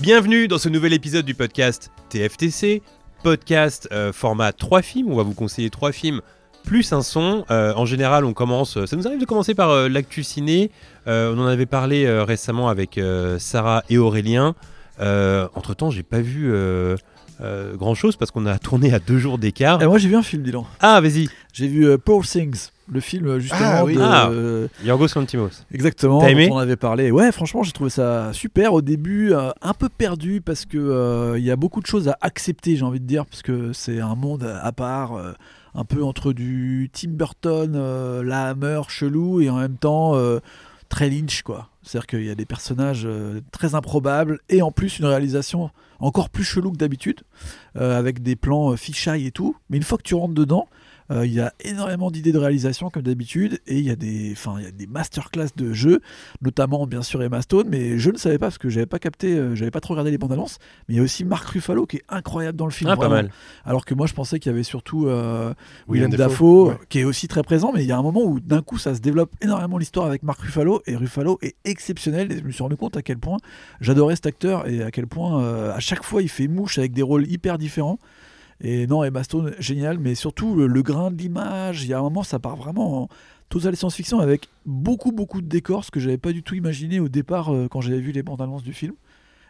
Bienvenue dans ce nouvel épisode du podcast TFTC, podcast euh, format 3 films. On va vous conseiller 3 films plus un son. Euh, en général, on commence. Ça nous arrive de commencer par euh, l'actu ciné. Euh, on en avait parlé euh, récemment avec euh, Sarah et Aurélien. entre temps, j'ai pas vu grand chose parce qu'on a tourné à deux jours d'écart. Et moi j'ai vu un film, dis donc. Ah, vas-y, J'ai vu euh, Poor Things, le film euh, justement Ah, oui. de... Ah. Yorgos Lanthimos. exactement, T'as aimé dont on avait parlé. Ouais, franchement, j'ai trouvé ça super. Au début, euh, un peu perdu parce que euh, il y a beaucoup de choses à accepter, j'ai envie de dire, parce que c'est un monde à part, euh, un peu entre du Tim Burton, euh, la Hammer, chelou, et en même temps euh, très Lynch, quoi. C'est-à-dire qu'il y a des personnages euh, très improbables et en plus une réalisation encore plus chelou que d'habitude, euh, avec des plans euh, fisheye et tout. Mais une fois que tu rentres dedans, euh, il y a énormément d'idées de réalisation comme d'habitude et il y a des, enfin, il y a des masterclass de jeux, notamment bien sûr Emma Stone, mais je ne savais pas parce que j'avais pas capté, euh, j'avais pas trop regardé les bandes annonces. Mais il y a aussi Mark Ruffalo qui est incroyable dans le film. Ah, pas mal. Alors que moi je pensais qu'il y avait surtout euh, William William Dafoe, Dafoe, ouais. qui est aussi très présent, mais il y a un moment où d'un coup ça se développe énormément l'histoire avec Mark Ruffalo et Ruffalo est exceptionnel. Et je me suis rendu compte à quel point j'adorais cet acteur et à quel point euh, à chaque fois il fait mouche avec des rôles hyper différents. Et non, Emma Stone, génial, mais surtout le, le grain de l'image. Il y a un moment, ça part vraiment en totale science-fiction avec beaucoup, beaucoup de décors, ce que j'avais pas du tout imaginé au départ euh, quand j'avais vu les bandes annonces du film.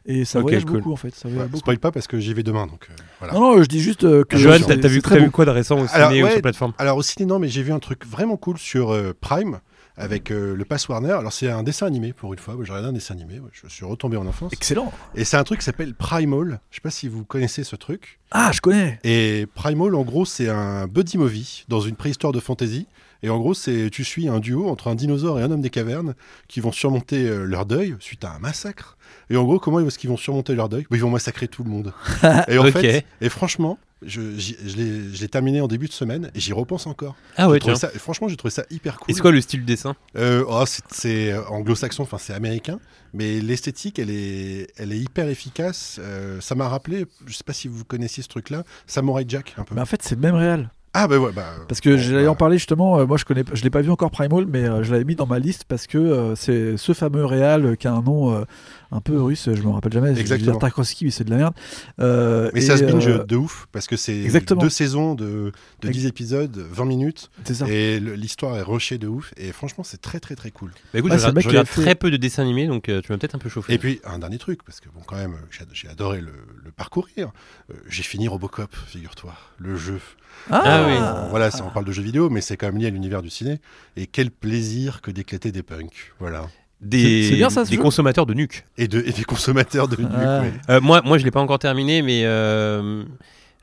Et ça Ok, voyage cool. beaucoup en fait. Ça voyage Ouais, beaucoup. spoil pas parce que j'y vais demain, donc euh, voilà. Non, non, je dis juste euh, que. Johan, c'est- t'as vu, très vu beau. quoi de récent au Alors, ciné ou ouais. sur plateforme? Alors au ciné, non, mais j'ai vu un truc vraiment cool sur euh, Prime avec euh, le Pass Warner. Alors c'est un dessin animé pour une fois. J'ai regardé un dessin animé. Je suis retombé en enfance. Excellent. Et c'est un truc qui s'appelle Primal. Je sais pas si vous connaissez ce truc. Ah, je connais. Et Primal, en gros, c'est un buddy movie dans une préhistoire de fantasy. Et en gros, c'est tu suis un duo entre un dinosaure et un homme des cavernes qui vont surmonter euh, leur deuil suite à un massacre. Et en gros, comment est-ce qu'ils vont surmonter leur deuil? Bah, Ils vont massacrer tout le monde. et en fait, et franchement, je, je l'ai- je l'ai terminé en début de semaine et j'y repense encore. Ah ouais, tiens. ça- franchement, j'ai trouvé ça hyper cool. Et c'est quoi le style dessin? Euh, oh, c'est- anglo-saxon, enfin c'est américain, mais l'esthétique, elle est, elle est hyper efficace. Euh, ça m'a rappelé, je sais pas si vous connaissiez ce truc-là, Samurai Jack un peu. Mais en fait, c'est le même réel. ah bah ouais, bah. Parce que bon, j'allais bah, en parler justement. euh, moi, je connais, je l'ai pas vu encore Primal, mais euh, je l'avais mis dans ma liste parce que euh, c'est ce fameux réal euh, qui a un nom euh, un peu russe. Je me rappelle jamais. Exactement. Tarkovsky, mais c'est de la merde. Euh, Mais et, ça se binge euh, de ouf parce que c'est exactement. deux saisons de, de Ex- 10 épisodes, 20 minutes, c'est ça. et l'histoire est rushée de ouf. Et franchement, c'est très très très cool. Bah écoute, Ouais, je regarde, je fait- très peu de dessins animés, donc euh, tu m'as peut-être un peu chauffé. Et puis un dernier truc, parce que bon, quand même, j'ai j'ai adoré le, le parcourir. Euh, j'ai fini Robocop, figure-toi, le jeu. Ah oui. Euh, voilà, ça, on parle de jeux vidéo, mais c'est quand même lié à l'univers du ciné. Et quel plaisir que d'éclater des punks, voilà. Des, bien ça, consommateurs de nuques. Et, de, et des consommateurs de nuques, Ah. ouais. Euh, moi, moi, je l'ai pas encore terminé, mais euh,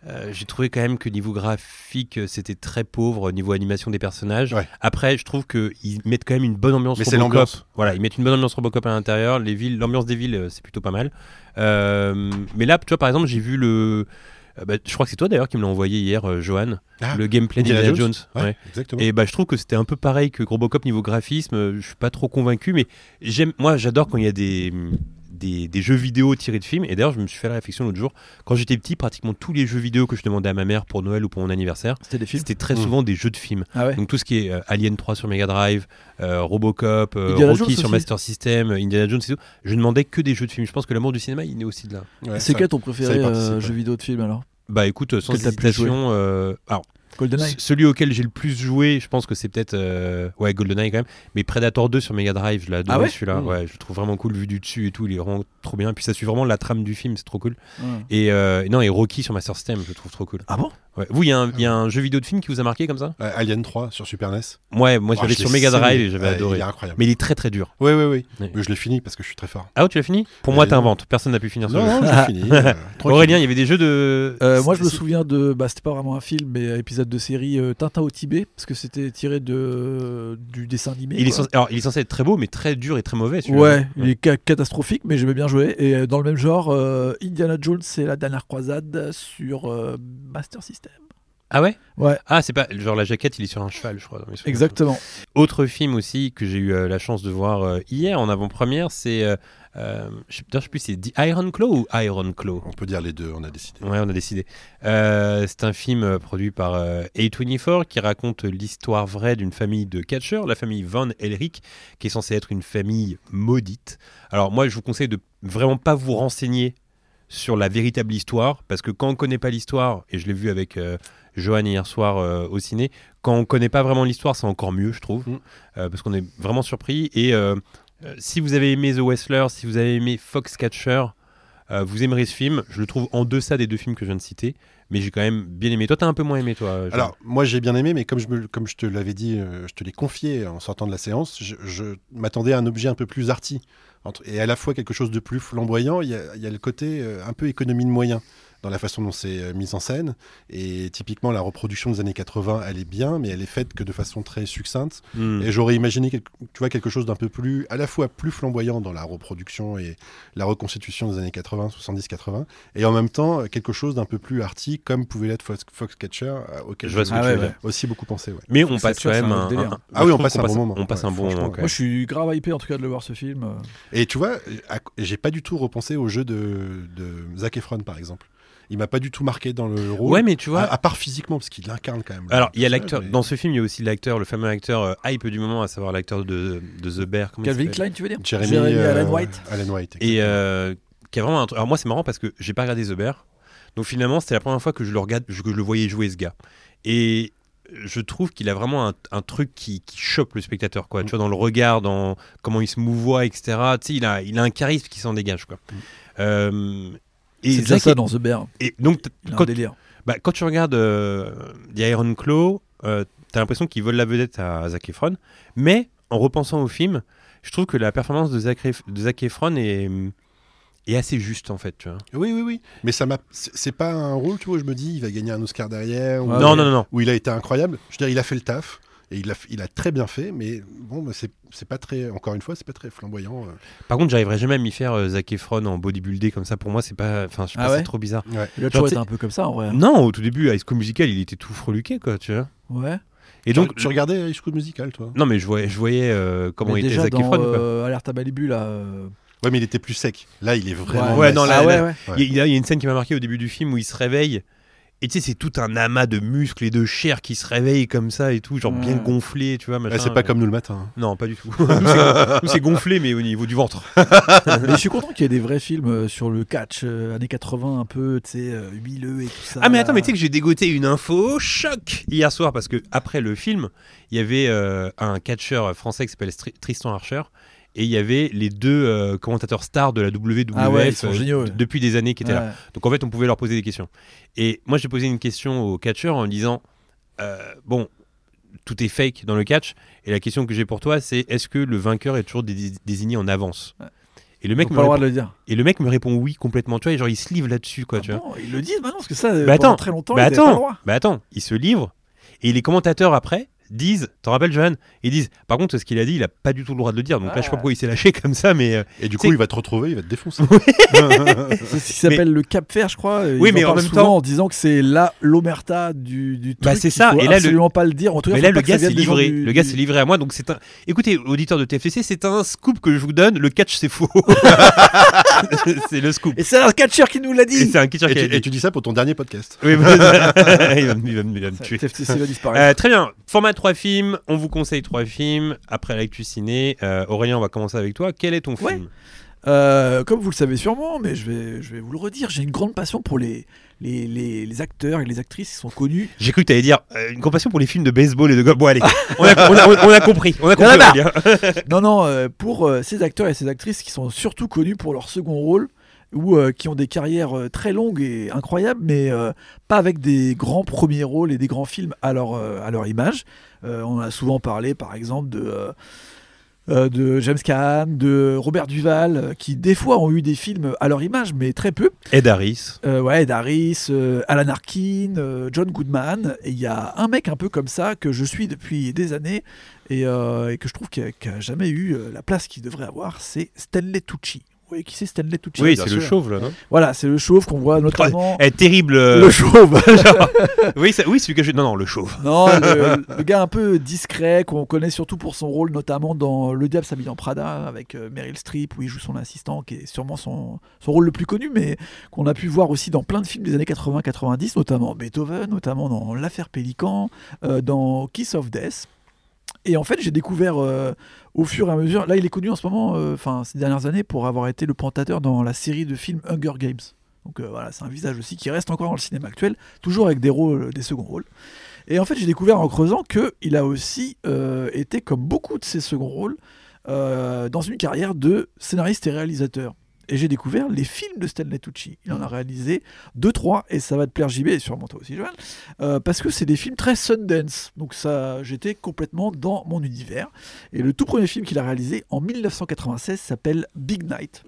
euh, j'ai trouvé quand même que niveau graphique, c'était très pauvre niveau animation des personnages. Ouais. Après, je trouve qu'ils mettent quand même une bonne ambiance. Mais c'est Robocop. l'ambiance. Voilà, ils mettent une bonne ambiance Robocop à l'intérieur. Les villes, l'ambiance des villes, c'est plutôt pas mal. Euh, mais là, tu vois, par exemple, j'ai vu le. Euh, bah, je crois que c'est toi d'ailleurs qui me l'a envoyé hier, euh, Johan, Ah, le gameplay Indiana d'Indiana Jones. Ouais. exactement. Et bah, je trouve que c'était un peu pareil que Robocop niveau graphisme. euh, Je suis pas trop convaincu, mais j'aime. Moi, j'adore quand il y a des, des, des jeux vidéo tirés de films. Et d'ailleurs, je me suis fait la réflexion l'autre jour. Quand j'étais petit, pratiquement tous les jeux vidéo que je demandais à ma mère pour Noël ou pour mon anniversaire, C'était des films. c'était très Mm. souvent des jeux de films. Ah ouais. Donc tout ce qui est euh, Alien 3 sur Mega Drive, euh, Robocop, euh, Rocky Jones sur aussi. Master System, euh, Indiana Jones et tout. Je demandais que des jeux de films. Je pense que l'amour du cinéma, il est aussi de là. Ouais, c'est quel ton préféré euh, jeu vidéo de film alors? Bah écoute, sans hésitation, euh, alors GoldenEye. Celui auquel j'ai le plus joué, je pense que c'est peut-être euh, ouais GoldenEye quand même, mais Predator 2 sur Mega Drive, je l'ai adoré Ah ouais celui-là. Mmh. Ouais, je le trouve vraiment cool vu du dessus et tout, il est vraiment trop bien. Puis ça suit vraiment la trame du film, c'est trop cool. Ouais. Et euh, non et Rocky sur Master System, je le trouve trop cool. Ah bon? Ouais. Vous, il y, a un- il y a un jeu vidéo de film qui vous a marqué comme ça? Euh, Alien 3 sur Super NES. Ouais, moi je Oh, l'avais sur Mega Drive et j'avais adoré. Il est incroyable. Mais il est très très dur. Oui, oui, oui. Ouais. Mais je l'ai fini parce que je suis très fort. Ah ouais, tu l'as fini? Pour moi, t'inventes. Personne n'a pu finir ce Non, jeu. non, j'ai fini. euh, tranquille. Aurélien, il y avait des jeux de. Euh, moi, je me souviens de. Bah, c'était pas vraiment un film, mais épisode épisode de série euh, Tintin au Tibet, parce que c'était tiré de, du dessin animé. Il est, censé, alors, il est censé être très beau, mais très dur et très mauvais. Ouais, il est ca- catastrophique, mais j'aimais bien jouer. Et euh, dans le même genre, euh, Indiana Jones, c'est la dernière croisade sur Master System. Ah ouais? Ouais, Ah, c'est pas. Genre, la jaquette, il est sur un cheval, je crois. dans exactement. Autre film aussi que j'ai eu la chance de voir hier en avant-première, c'est. Euh, je je sais plus, c'est The Iron Claw ou Iron Claw On peut dire les deux, on a décidé. Ouais, on a décidé. Euh, c'est un film euh, produit par euh, A24 qui raconte l'histoire vraie d'une famille de catcheurs, la famille Van Elric, qui est censée être une famille maudite. Alors moi, je vous conseille de vraiment pas vous renseigner sur la véritable histoire, parce que quand on connaît pas l'histoire, et je l'ai vu avec Johan hier soir au ciné, quand on connaît pas vraiment l'histoire, c'est encore mieux, je trouve, Mm. parce qu'on est vraiment surpris. Et si vous avez aimé The Wrestler, si vous avez aimé Foxcatcher, euh, vous aimerez ce film. Je le trouve en deçà des deux films que je viens de citer, mais j'ai quand même bien aimé. Toi, t'as un peu moins aimé, toi. Alors, moi j'ai bien aimé, mais comme je, me- comme je te l'avais dit, euh, je te l'ai confié en sortant de la séance, je, m'attendais à un objet un peu plus arty. Entre- et à la fois quelque chose de plus flamboyant, il y a, il y a le côté euh, un peu économie de moyens dans la façon dont c'est euh, mis en scène. Et typiquement, la reproduction des années 80, elle est bien, mais elle est faite que de façon très succincte. Hmm. Et j'aurais imaginé quelque, tu vois, quelque chose d'un peu plus, à la fois plus flamboyant dans la reproduction et la reconstitution des années 80, 70, 80, et en même temps euh, quelque chose d'un peu plus arty, comme pouvait l'être Fox, Foxcatcher, euh, auquel Je Ah ouais, ouais. aussi beaucoup pensé. Ouais. Mais on passe quand même un Ah oui, on passe un bon moment. On passe Ouais, un bon moment. Moi, je suis grave hypé en tout cas de le voir ce film. Et tu vois, j'ai pas du tout repensé au jeu de, de Zac Efron, par exemple. Il m'a pas du tout marqué dans le rôle. Ouais, mais tu vois. à, à part physiquement, parce qu'il incarne quand même. alors, il y a l'acteur. mais- Dans ce film, il y a aussi l'acteur, le fameux acteur euh, hype du moment, à savoir l'acteur de, de The Bear. Calvin Klein, tu veux dire Jeremy, Jeremy euh, Allen White. Allen White, Et euh, qui a vraiment un truc. Alors, moi, c'est marrant parce que j'ai pas regardé The Bear. Donc, finalement, c'était la première fois que je le regarde, que je le voyais jouer ce gars. Et je trouve qu'il a vraiment un, un truc qui, qui chope le spectateur, quoi. Mm. Tu vois, dans le regard, dans comment il se mouvoie, etc. Tu sais, il a, il a un charisme qui s'en dégage, quoi. Mm. Euh, et C'est déjà Zac- ça dans The Bear. et donc, quand, délire. bah, quand tu regardes euh, The Iron Claw, euh, t'as l'impression qu'il vole la vedette à Zac Efron. Mais en repensant au film, je trouve que la performance de Zac, Ef- de Zac Efron est, est assez juste en fait. Tu vois. Oui, oui, oui. Mais ça m'a. C'est pas un rôle, tu vois, où je me dis, il va gagner un Oscar derrière. Ou, Ah non, non, non, non. où il a été incroyable. Je veux dire, il a fait le taf. Et il a, il a très bien fait, mais bon, c'est c'est pas très. Encore une fois, c'est pas très flamboyant. euh. Par contre, j'arriverai jamais à m'y faire euh, Zac Efron en bodybuildé comme ça. Pour moi, c'est pas. Enfin, je sais Ah pas, ouais c'est trop bizarre. Ouais. Il été sais- un peu comme ça en vrai. Non, au tout début, à High School Musical, il était tout freluqué, quoi, tu vois. Ouais. Et Donc, tu, regardais High School Musical, toi? Non, mais je voyais, je voyais euh, comment Mais était déjà Zac Efron. euh, Alerte à Malibu là. euh, Ouais, mais il était plus sec. Là, il est vraiment. Ouais, non, massif. là, ah ouais, là- ouais. Ouais. Il y, a- il y a il y a une scène qui m'a marqué au début du film où il se réveille. Et tu sais, c'est tout un amas de muscles et de chair qui se réveillent comme ça et tout, genre bien Ouais. gonflé, tu vois. Ouais, machin. c'est pas comme nous le matin. hein. Non, pas du tout. nous, c'est- gonflé, mais au niveau du ventre. Mais je suis content qu'il y ait des vrais films euh, sur le catch euh, années 80 un peu, tu sais, euh, huileux et tout ça. Ah, mais là. attends, mais tu sais que j'ai dégoté une info choc hier soir parce que après le film, il y avait euh, un catcheur français qui s'appelle Tristan Archer. Et il y avait les deux euh, commentateurs stars de la WWF Ah ouais, ils sont euh, géniaux, d- ouais. depuis des années qui étaient là. Donc en fait, on pouvait leur poser des questions. Et moi, j'ai posé une question au catcheur en disant euh, Bon, tout est fake dans le catch. Et la question que j'ai pour toi, c'est est-ce que le vainqueur est toujours dé- désigné en avance? Et le, mec me répond, de le dire. et le mec me répond oui complètement. Tu vois, et genre il se livre là-dessus, quoi. Ah tu vois. bon, ils le disent maintenant parce que ça, Bah pendant attends, très longtemps, bah ils pas le attends, droit. bah attends, il se livre et les commentateurs après disent, t'en rappelles Johan? Ils disent, par contre, ce qu'il a dit, il a pas du tout le droit de le dire. Donc là, je sais pas Ah. pourquoi il s'est lâché comme ça, mais euh, Et du coup, il va te retrouver, il va te défoncer. C'est ce qui s'appelle le Cap Fer, je crois. Oui, mais en même temps- en disant que c'est là l'omerta du, du truc. Bah, c'est ça, faut et là, le- absolument pas le dire. En tout cas, mais là, le gars s'est livré. du- Le gars s'est livré à moi. Donc c'est un. Écoutez, auditeur de TFCC, c'est un scoop que je vous donne. Le catch, c'est faux. c'est le scoop. Et c'est un catcheur qui nous l'a Et dit. c'est un catcher et, qui tu, et dis ça pour ton dernier podcast. Oui, bah, il, va me, tuer. TFTC va disparaître. Euh, très bien. Format 3 films. On vous conseille 3 films. Après l'actu ciné, euh, Aurélien, on va commencer avec toi. Quel est ton Ouais. film Euh, comme vous le savez sûrement, mais je vais, je vais vous le redire, j'ai une grande passion pour les, les, les, les acteurs et les actrices qui sont connus. J'ai cru que tu allais dire euh, une compassion pour les films de baseball et de golf. Bon, allez, on a, on a- on a compris. On a compris. non, non, euh, pour euh, ces acteurs et ces actrices qui sont surtout connus pour leur second rôle ou euh, qui ont des carrières euh, très longues et incroyables, mais euh, pas avec des grands premiers rôles et des grands films à leur, à leur image. On a souvent parlé, par exemple, de. de James Caan, de Robert Duval, qui des fois ont eu des films à leur image, mais très peu. Ed Harris. Ouais, Ed Harris, Alan Arkin, John Goodman. Et il y a un mec un peu comme ça que je suis depuis des années et, et que je trouve qu'il n'a jamais eu la place qu'il devrait avoir, c'est Stanley Tucci. Voyez qui c'est Stanley Tucci Oui, c'est le chauve là, non Voilà, c'est le chauve qu'on voit notamment. Eh, terrible. euh, Le chauve oui, ça- oui, celui que je. Non, non, le chauve. Non, le, le gars un peu discret qu'on connaît surtout pour son rôle notamment dans Le Diable s'habille en Prada avec euh, Meryl Streep où il joue son assistant qui est sûrement son, son rôle le plus connu mais qu'on a pu voir aussi dans plein de films des années 80-90 notamment Beethoven, notamment dans L'affaire Pélican, euh, dans Kiss of Death. Et en fait, j'ai découvert euh, au fur et à mesure. Là, il est connu en ce moment, euh, enfin ces dernières années, pour avoir été le présentateur dans la série de films Hunger Games. Donc euh, voilà, c'est un visage aussi qui reste encore dans le cinéma actuel, toujours avec des rôles, des seconds rôles. Et en fait, j'ai découvert en creusant qu'il a aussi été, comme beaucoup de ses seconds rôles, dans une carrière de scénariste et réalisateur. Et j'ai découvert les films de Stanley Tucci. Il en a réalisé deux, trois, et ça va te plaire JB, et sûrement toi aussi Joël, euh, parce que c'est des films très Sundance. Donc ça, j'étais complètement dans mon univers. Et le tout premier film qu'il a réalisé en 1996 s'appelle Big Night.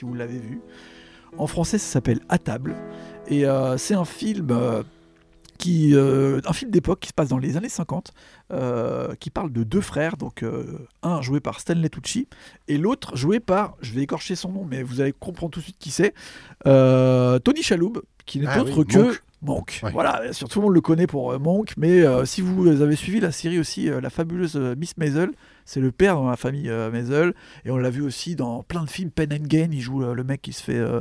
Si vous l'avez vu. En français, ça s'appelle À table. Et euh, c'est un film euh, qui, euh, un film d'époque qui se passe dans les années 50, euh, qui parle de deux frères, donc euh, un joué par Stanley Tucci et l'autre joué par, je vais écorcher son nom, mais vous allez comprendre tout de suite qui c'est, Tony Chaloub, qui n'est Ah autre oui, que Monk. Voilà, bien sûr, tout le monde le connaît pour Monk, mais si vous avez suivi la série aussi, la fabuleuse Miss Maisel, c'est le père dans la famille euh, Maisel, et on l'a vu aussi dans plein de films, Pen and Gain, il joue euh, le mec qui se fait euh,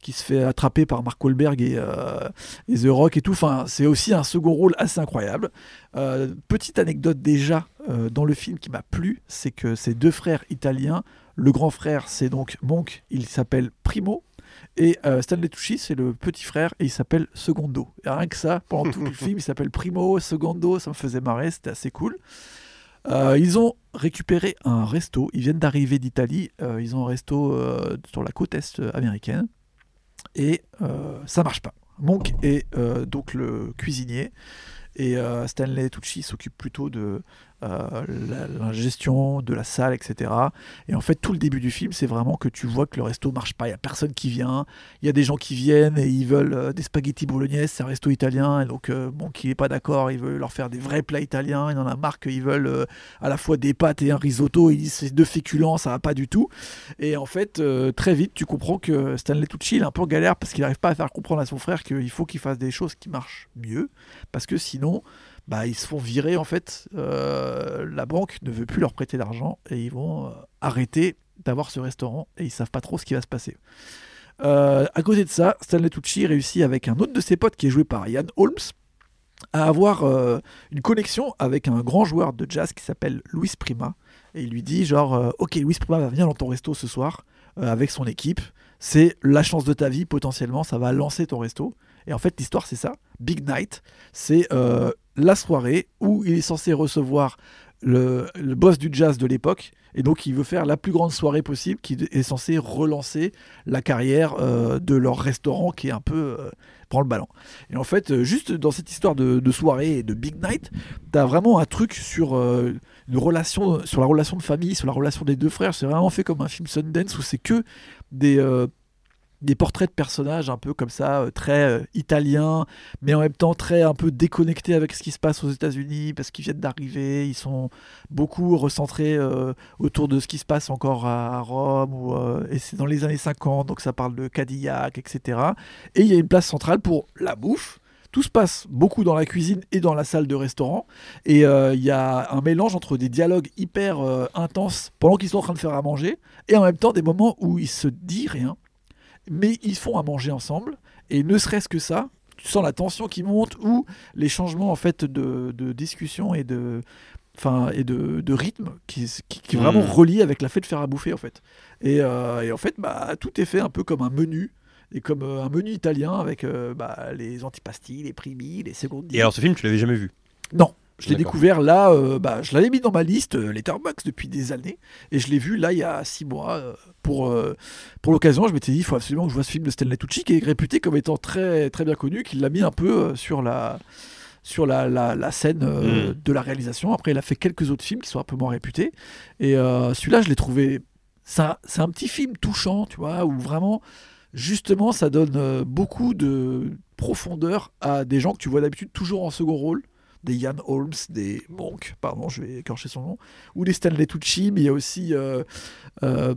qui se fait attraper par Mark Wahlberg et, euh, et The Rock et tout. Enfin, c'est aussi un second rôle assez incroyable. Petite anecdote déjà dans le film qui m'a plu, c'est que ces deux frères italiens, le grand frère c'est donc Monk, il s'appelle Primo. Et euh, Stanley Tucci, c'est le petit frère et il s'appelle Secondo. Et rien que ça, pendant tout le film, il s'appelle Primo, Secondo, ça me faisait marrer, c'était assez cool. Euh, ils ont récupéré un resto, ils viennent d'arriver d'Italie, euh, ils ont un resto euh, sur la côte est américaine. Et ça marche pas. Monk est donc le cuisinier. Et Stanley Tucci s'occupe plutôt de la, la de la salle, etc. Et en fait, tout le début du film, c'est vraiment que tu vois que le resto marche pas. Il y a personne qui vient. Il y a des gens qui viennent et ils veulent euh, des spaghettis bolognaises. C'est un resto italien. Et donc, euh, bon, qui est pas d'accord, il veut leur faire des vrais plats italiens. Il en a marre qu'ils veulent euh, à la fois des pâtes et un risotto. Ils disent c'est deux féculents, ça va pas du tout. Et en fait, euh, très vite, tu comprends que Stanley Tucci, il est un peu en galère parce qu'il n'arrive pas à faire comprendre à son frère qu'il faut qu'il fasse des choses qui marchent mieux. Parce que sinon, bah, ils se font virer en fait. Euh, la banque ne veut plus leur prêter d'argent et ils vont euh, arrêter d'avoir ce restaurant et ils savent pas trop ce qui va se passer. Euh, à côté de ça, Stanley Tucci réussit avec un autre de ses potes qui est joué par Ian Holmes à avoir euh, une connexion avec un grand joueur de jazz qui s'appelle Luis Prima et il lui dit genre ok Luis Prima va venir dans ton resto ce soir avec son équipe c'est la chance de ta vie potentiellement ça va lancer ton resto et en fait l'histoire c'est ça Big Night c'est la soirée où il est censé recevoir le, boss du jazz de l'époque. Et donc il veut faire la plus grande soirée possible qui est censé relancer la carrière euh, de leur restaurant qui est un peu euh, prend le ballon. Et en fait euh, juste dans cette histoire de, soirée et de big night t'as vraiment un truc sur une relation sur la relation de famille sur la relation des deux frères. C'est vraiment fait comme un film Sundance où c'est que des des portraits de personnages un peu comme ça, euh, très euh, italiens, mais en même temps très un peu déconnectés avec ce qui se passe aux États-Unis parce qu'ils viennent d'arriver, ils sont beaucoup recentrés euh, autour de ce qui se passe encore à, Rome, ou, et c'est dans les années 50, donc ça parle de Cadillac, etc. Et il y a une place centrale pour la bouffe. Tout se passe beaucoup dans la cuisine et dans la salle de restaurant. Et il y a un mélange entre des dialogues hyper intenses pendant qu'ils sont en train de faire à manger et en même temps des moments où il se dit rien mais ils font à manger ensemble et ne serait-ce que ça tu sens la tension qui monte ou les changements en fait de, de discussion et de enfin et de, de rythme qui, qui, vraiment Mm. relié avec la fait de faire à bouffer en fait et, euh, et en fait bah tout est fait un peu comme un menu et comme euh, un menu italien avec euh, bah, les antipastilles, les primi, les secondi. Et alors ce film, tu l'avais jamais vu? Non, je l'ai découvert là, euh, bah, je l'avais mis dans ma liste euh, Letterboxd depuis des années, et je l'ai vu là il y a six mois euh, pour, euh, pour l'occasion. Je m'étais dit, il faut absolument que je vois ce film de Stanley Tucci qui est réputé comme étant très, très bien connu, qu'il l'a mis un peu euh, sur la sur la, la, la scène euh, Mm. de la réalisation. Après, il a fait quelques autres films qui sont un peu moins réputés. Et euh, celui-là, je l'ai trouvé. C'est un petit film touchant, tu vois, où vraiment, justement, ça donne euh, beaucoup de profondeur à des gens que tu vois d'habitude toujours en second rôle. Des Ian Holmes, des Monk, pardon, je vais écorcher son nom, ou des Stanley Tucci, mais il y a aussi euh, euh,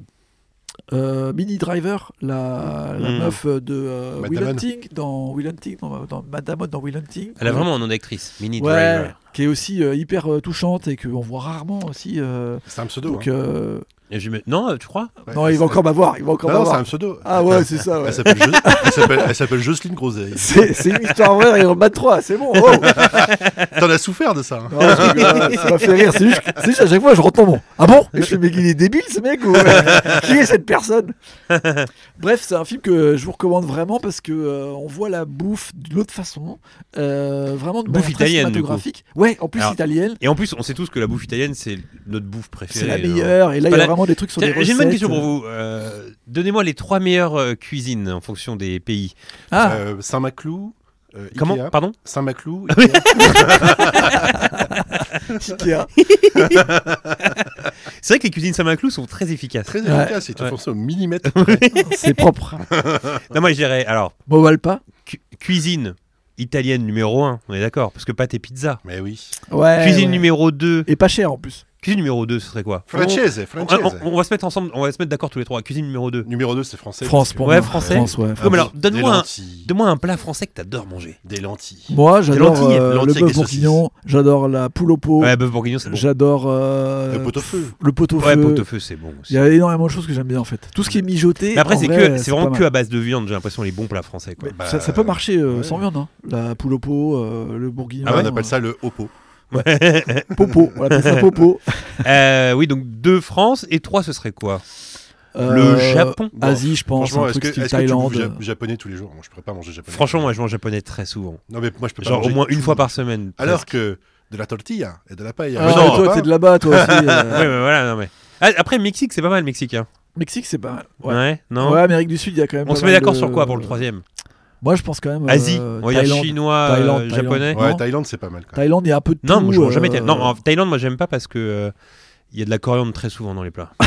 euh, Minnie Driver, la, la Mm. meuf de euh, Will. Hunting, dans Will Hunting, dans, dans Matt Damon dans Will Hunting. Elle a vraiment un nom d'actrice, Mini Ouais, Driver. qui est aussi euh, hyper touchante et qu'on voit rarement aussi. euh, C'est un pseudo. donc, hein. Euh, Et me- Non, euh, tu crois Ouais, non, il va encore m'avoir, il va encore Non, c'est un pseudo. Ah ouais, c'est ça. ouais. Elle s'appelle Jo- elle s'appelle- elle s'appelle Jocelyne Groseille. C'est une histoire vraie, Iron Man 3, c'est bon. oh. T'en as souffert de ça. hein. Non, je rigole, ça m'a fait rire. C'est juste, juste à chaque fois, je mon. Ah bon? Et je fais, mais il est débile ce mec ou... Qui est cette personne? Bref, c'est un film que je vous recommande vraiment parce que euh, on voit la bouffe d'une autre façon, euh, vraiment de Bouffe italienne, du cinématographique. Ouais, en plus Alors, italienne. Et en plus, on sait tous que la bouffe italienne, c'est notre bouffe préférée. C'est la meilleure. Et là, il y a la- vraiment des trucs sur des recettes. J'ai une bonne question pour vous. Euh, Donnez-moi les trois meilleures euh, cuisines en fonction des pays. Ah, Euh, Saint-Maclou. euh, Comment? Ikea. Pardon? Saint-Maclou. Ikea. C'est vrai que les cuisines Saint-Maclou sont très efficaces. Très Ouais. efficace, ils te Ouais. au millimètre. C'est propre. Non, moi je dirais, alors, M'ovale pas cu- cuisine italienne numéro 1, on est d'accord, parce que pâte et pizza. Mais oui. Ouais. cuisine ouais. numéro 2. Et pas cher en plus. Cuisine numéro 2, ce serait quoi Francese, Francese. on- on va se mettre ensemble, on va se mettre d'accord tous les trois. Cuisine numéro 2. Numéro 2, c'est français. France pour Ouais, moi. français. France, ouais. Ah mais alors, donne-moi un- plat français que t'adores manger. Des lentilles. Moi, j'adore lentilles, euh, lentilles le avec bœuf bourguignon, j'adore la poule au pot, Ouais, bœuf bourguignon, c'est bon. j'adore euh, Le pot-au-feu. le pot au Ouais, feu. pot-au-feu, c'est bon aussi. Il y a énormément de choses que j'aime bien en fait. Tout ce qui est mijoté. Mais après, en c'est vrai, vraiment que à base de viande, j'ai l'impression, les bons plats français. Quoi. Bah, ça, ça peut marcher euh, ouais. sans viande, hein. la poule au pot, euh, le bourguignon. Ah on appelle ça le haut pot. popo. On appelle ça popo. Euh, oui, donc deux France et trois, ce serait quoi? Euh, Le Japon? Bon, Asie, je pense, Franchement, un est-ce truc que, style est-ce que tu Thaïlande. ja- japonais tous les jours? Moi, je pourrais pas manger japonais. Franchement, moi, je mange japonais très souvent. Non, mais moi, je peux pas Genre au manger moins une tout. fois par semaine. Alors que de la tortilla et de la paella. Ah, Mais non, toi, t'es de là-bas, toi aussi. Ouais, euh. mais voilà, non mais. Ah, après, Mexique, c'est pas mal, Mexique. Hein. Mexique, c'est pas mal. Ouais. Ouais. non? Ouais, Amérique du Sud, il y a quand même. On pas se met mal d'accord de- sur quoi pour le troisième? Moi, je pense quand même. Asie, euh, on va dire Thaïlande. chinois, euh, Thaïlande, japonais. Thaïlande. Ouais, Thaïlande, c'est pas mal quand même. Thaïlande, il y a un peu de Non, tout. moi, je jamais. euh, Thaï- Non, en Thaïlande, moi, j'aime pas parce que euh, il y a de la coriandre très souvent dans les plats.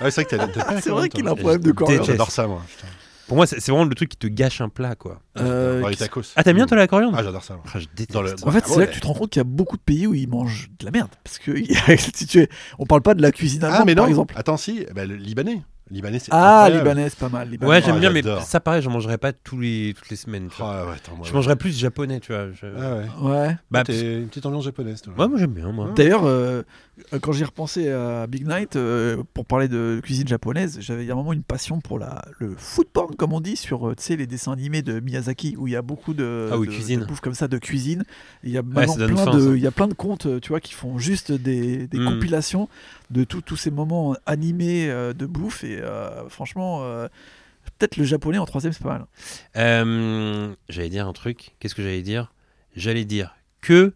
Ah, ouais, c'est vrai que C'est vrai Thaïlande, qu'il a un problème de coriandre. J'adore ça, moi. putain. Pour moi, c'est vraiment le truc qui te gâche un plat, quoi. Euh, Ouais, les tacos. Ah, t'aimes bien toi la coriandre Ah, j'adore ça. moi. Ah, je déteste. Dans le- En fait, Ah c'est là que tu te rends compte qu'il y a beaucoup de pays où ils mangent de la merde. Parce que si tu es... on parle pas de la cuisine allemande, Ah, mais non. par exemple. Attends, si. eh ben, le libanais. Libanais, c'est. Ah, incroyable. libanais, c'est pas mal. libanais. Ouais, j'aime Ah, bien, mais j'adore. ça, pareil, j'en mangerais pas tous les, toutes les semaines. tu vois. Ah, ouais, attends, moi. Je mangerais plus japonais, tu vois. je- Ah, ouais. Ouais. Bah, T'es une petite ambiance japonaise, toi. Ouais, moi j'aime bien, moi. D'ailleurs, euh, quand j'ai repensé à Big Night, euh, pour parler de cuisine japonaise, j'avais il y a un moment une passion pour la, le food porn, comme on dit, sur euh, les dessins animés de Miyazaki, où il y a beaucoup de, Ah oui, de- cuisine. de bouffe comme ça, de cuisine. Il y a plein, de, il y a plein de comptes, euh, tu vois, qui font juste des, des Mm. compilations de tous ces moments animés euh, de bouffe. Et euh, franchement, euh, peut-être le japonais en troisième, c'est pas mal. Euh, j'allais dire un truc. Qu'est-ce que j'allais dire? J'allais dire que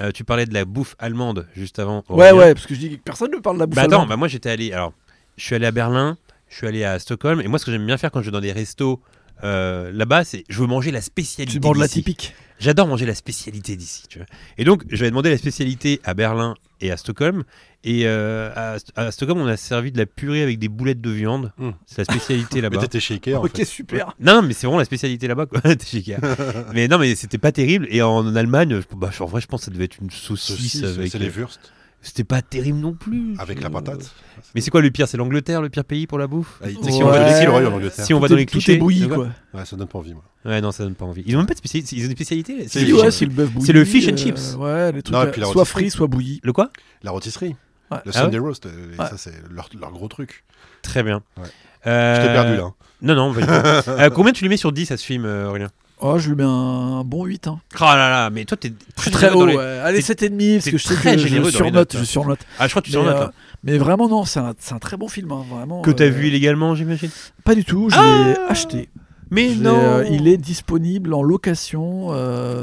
euh, tu parlais de la bouffe allemande juste avant. Ouais, ouais, parce que je dis que personne ne parle de la bouffe Bah attends, allemande. bah moi j'étais allé. Alors, je suis allé à Berlin, je suis allé à Stockholm, et moi ce que j'aime bien faire quand je vais dans des restos euh, là-bas, c'est je veux manger la spécialité. tu demandes la typique. J'adore manger la spécialité d'ici, tu vois. Et donc, j'avais demandé la spécialité à Berlin et à Stockholm. Et euh, à, à Stockholm, on a servi de la purée avec des boulettes de viande. Mm. C'est la spécialité Mais là-bas. t'étais chez Ikea, en Ok, fait. super. Non, mais c'est vraiment la spécialité là-bas, quoi. T'es chez Ikea. mais non, mais c'était pas terrible. Et en Allemagne, je- bah, en vrai, je pense que ça devait être une saucisse. Saucisse, avec... c'est les wurst. C'était pas terrible non plus. Avec la patate. Mais c'est quoi le pire? C'est l'Angleterre, le pire pays pour la bouffe? Ah, Ouais. Si on va Ouais. ici, le royaume en Angleterre. Si on va Tout dans les tout est clichés. bouilli, tu vois. quoi. Ouais, ça donne pas envie, moi. Ouais, non, ça donne pas envie. Ils ont même pas de spécialité. Ils ont des spécialités C'est Si, le ouais, le bœuf bouilli. C'est le fish and euh, chips. Ouais, les trucs Non, et puis la soit frit, soit bouilli. Le quoi? La rôtisserie. Ouais. Le Ah Sunday roast, euh, Ouais. ça, c'est leur, leur gros truc. Très bien. Ouais. Euh, Je t'ai perdu, là. Non, non, tout. Euh, combien tu lui mets sur 10 à ce film, euh, Aurélien? Oh, je lui mets un bon 8. Hein. Oh là là, mais toi, t'es très, très haut, dans les- ouais. Allez, t'es- 7,5 parce que je sais que je surnote, je surnote. Ah, je crois que tu Mais, surnotes, euh, mais vraiment, non, c'est un, très bon film. hein, vraiment, Que t'as euh, vu illégalement, j'imagine? Pas du tout, je Ah l'ai acheté. Mais non euh, il est disponible en location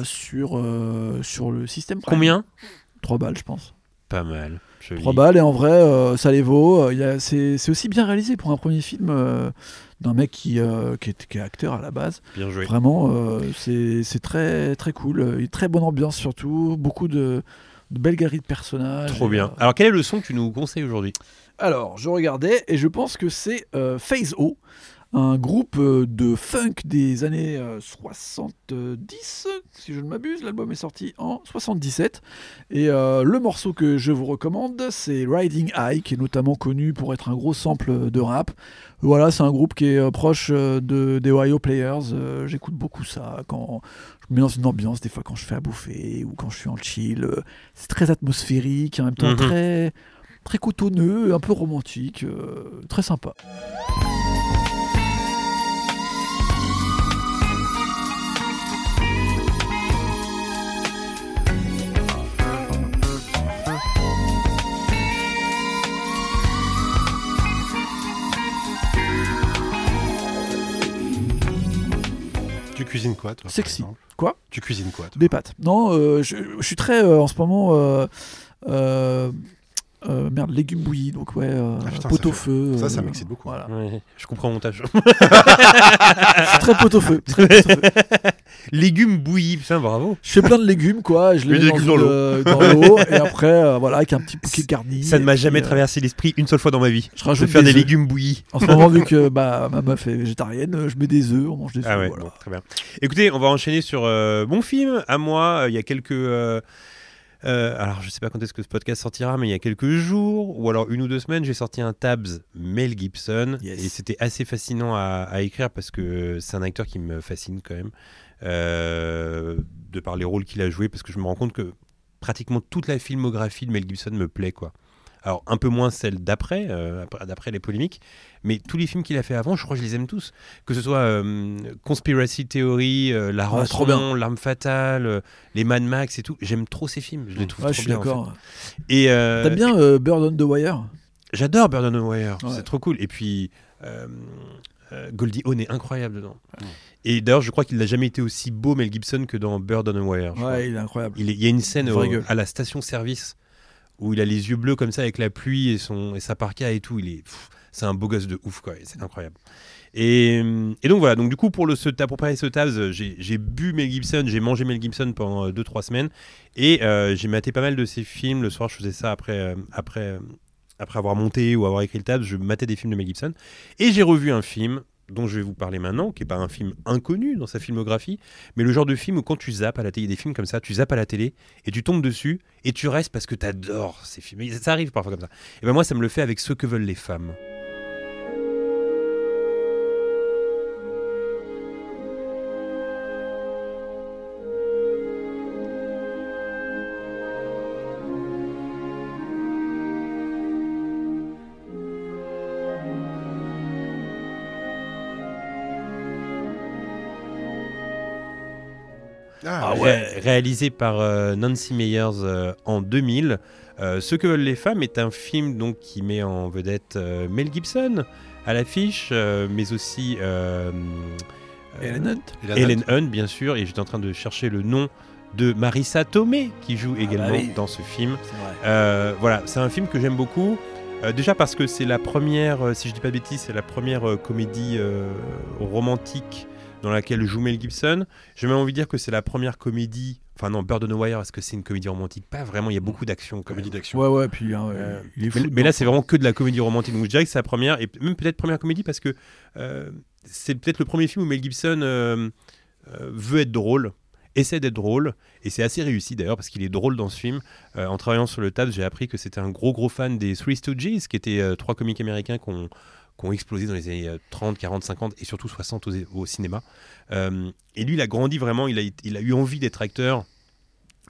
sur, sur le système. Prime. Combien? 3 balles, je pense. Pas mal. joli. 3 balles, et en vrai, ça les vaut. C'est c'est aussi bien réalisé pour un premier film d'un mec qui, euh, qui, est, qui est acteur à la base. Bien joué. Vraiment, euh, c'est c'est très, très cool. Et très bonne ambiance surtout. Beaucoup de, de belles galeries de personnages. Trop bien. euh, Alors, quel est le son que tu nous conseilles aujourd'hui? Alors, je regardais et je pense que c'est euh, Phase O, un groupe euh, de funk des années euh, 70, si je ne m'abuse. L'album est sorti en 77. Et euh, le morceau que je vous recommande, c'est Riding High, qui est notamment connu pour être un gros sample de rap. Voilà, c'est un groupe qui est euh, proche euh, de, des Ohio Players. Euh, J'écoute beaucoup ça quand je me mets dans une ambiance, des fois quand je fais à bouffer ou quand je suis en chill. Euh, C'est très atmosphérique, en même temps Mhm. très très cotonneux, un peu romantique, euh, très sympa. Cuisines quoi, toi Sexy. Quoi? Tu cuisines quoi toi? Des pâtes. Non, euh, je, je suis très euh, en ce moment. euh, euh, merde, légumes bouillis, donc ouais, euh, Ah, putain, pot ça au fait- feu. ça, ça euh, m'excite beaucoup. Voilà. Ouais, Je comprends mon montage. Je suis très pot au feu. très pot au feu. Légumes bouillis, putain, bravo. Je fais plein de légumes, quoi. Je les Des mets dans, légumes dans une, l'eau. euh, dans l'eau, et après, euh, voilà, avec un petit bouquet garni. Ça ne et m'a puis, jamais euh, traversé l'esprit une seule fois dans ma vie. Je De rajoute faire des œufs. légumes bouillis. En ce moment, vu que bah, ma meuf est végétarienne, euh, je mets des œufs, on mange des œufs. Ah ouais, voilà. bon, très bien. Écoutez, on va enchaîner sur euh, mon film. À moi, euh, il y a quelques. euh, euh, alors, je sais pas quand est-ce que ce podcast sortira, mais il y a quelques jours, ou alors une ou deux semaines, j'ai sorti un Tabs Mel Gibson. Yes. Et c'était assez fascinant à, à écrire parce que c'est un acteur qui me fascine quand même, euh, de par les rôles qu'il a joués, parce que je me rends compte que pratiquement toute la filmographie de Mel Gibson me plaît, quoi. Alors, un peu moins celle d'après, euh, après- d'après les polémiques, mais tous les films qu'il a fait avant, je crois que je les aime tous. Que ce soit euh, Conspiracy Theory, euh, La. Rançon, L'Arme Fatale, euh, les Mad Max et tout. J'aime trop ces films, je les trouve Ouais, je trop suis bien. en d'accord. fait. Et T'aimes bien euh, Bird on the Wire? J'adore Bird on the Wire, Ouais. c'est trop cool. Et puis, Goldie Hawn est incroyable dedans. Ouais. Et d'ailleurs, je crois qu'il n'a jamais été aussi beau, Mel Gibson, que dans Bird on the Wire. je. Ouais, il est incroyable. Il, est- il y a une scène au- à la station-service où il a les yeux bleus comme ça avec la pluie et, son, et sa parka et tout. Il est, c'est un beau gosse de ouf, quoi. C'est incroyable. Et, donc voilà, donc du coup, pour, le, ce, pour préparer ce j'ai bu Mel Gibson, j'ai mangé Mel Gibson pendant 2-3 semaines et euh, j'ai maté pas mal de ses films. Le soir, je faisais ça après, euh, après, euh, après avoir monté ou avoir écrit le Taz, je matais des films de Mel Gibson. Et j'ai revu un film dont je vais vous parler maintenant, qui n'est pas un film inconnu dans sa filmographie, mais le genre de film où quand tu zappes à la télé, des films comme ça, tu zappes à la télé et tu tombes dessus et tu restes parce que tu adores ces films. Ça arrive parfois comme ça. Et ben moi, ça me le fait avec ce que veulent les femmes. Réalisé par euh, Nancy Meyers euh, en 2000. Euh, Ce que veulent les femmes est un film donc qui met en vedette Mel Gibson à l'affiche, mais aussi Ellen Hunt Helen Hunt, bien sûr, et j'étais en train de chercher le nom de Marissa Tomei qui joue également bah oui. dans ce film. Euh, voilà, c'est un film que j'aime beaucoup. Euh, déjà parce que c'est la première, euh, si je dis pas de bêtises, c'est la première comédie romantique dans laquelle joue Mel Gibson. J'ai même envie de dire que c'est la première comédie. Enfin non, Bird on the Wire, est-ce que c'est une comédie romantique Pas vraiment, il y a beaucoup d'action. Comédie d'action. Ouais, ouais, puis hein, Euh, il est fou. Mais, mais là, c'est vraiment que de la comédie romantique. Donc je dirais que c'est la première, et même peut-être première comédie parce que euh, c'est peut-être le premier film où Mel Gibson euh, veut être drôle, essaie d'être drôle, et c'est assez réussi d'ailleurs parce qu'il est drôle dans ce film. Euh, en travaillant sur le tab, j'ai appris que c'était un gros gros fan des Three Stooges, qui étaient euh, trois comiques américains qui ont, qui ont explosé dans les années euh, 30, 40, 50 et surtout 60 au, cinéma. Euh, et lui, il a grandi vraiment, il a, eu envie d'être acteur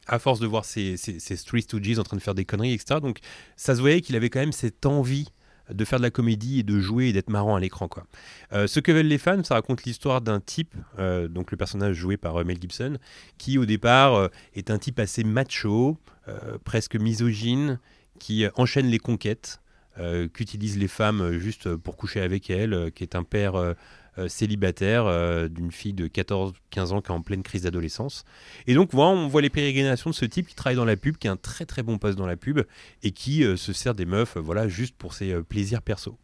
à force de voir ses, ses, ses Three Stooges en train de faire des conneries, etc. Donc ça se voyait qu'il avait quand même cette envie de faire de la comédie et de jouer et d'être marrant à l'écran. quoi. Euh, ce que veulent les fans, ça raconte l'histoire d'un type, euh, donc le personnage joué par Mel Gibson, qui au départ est un type assez macho, presque misogyne, qui enchaîne les conquêtes, euh, qu'utilisent les femmes euh, juste pour coucher avec elles, euh, qui est un père célibataire d'une fille de 14-15 ans qui est en pleine crise d'adolescence. Et donc, voilà, on voit les pérégrinations de ce type qui travaille dans la pub, qui a un très très bon poste dans la pub et qui se sert des meufs, voilà, juste pour ses plaisirs perso.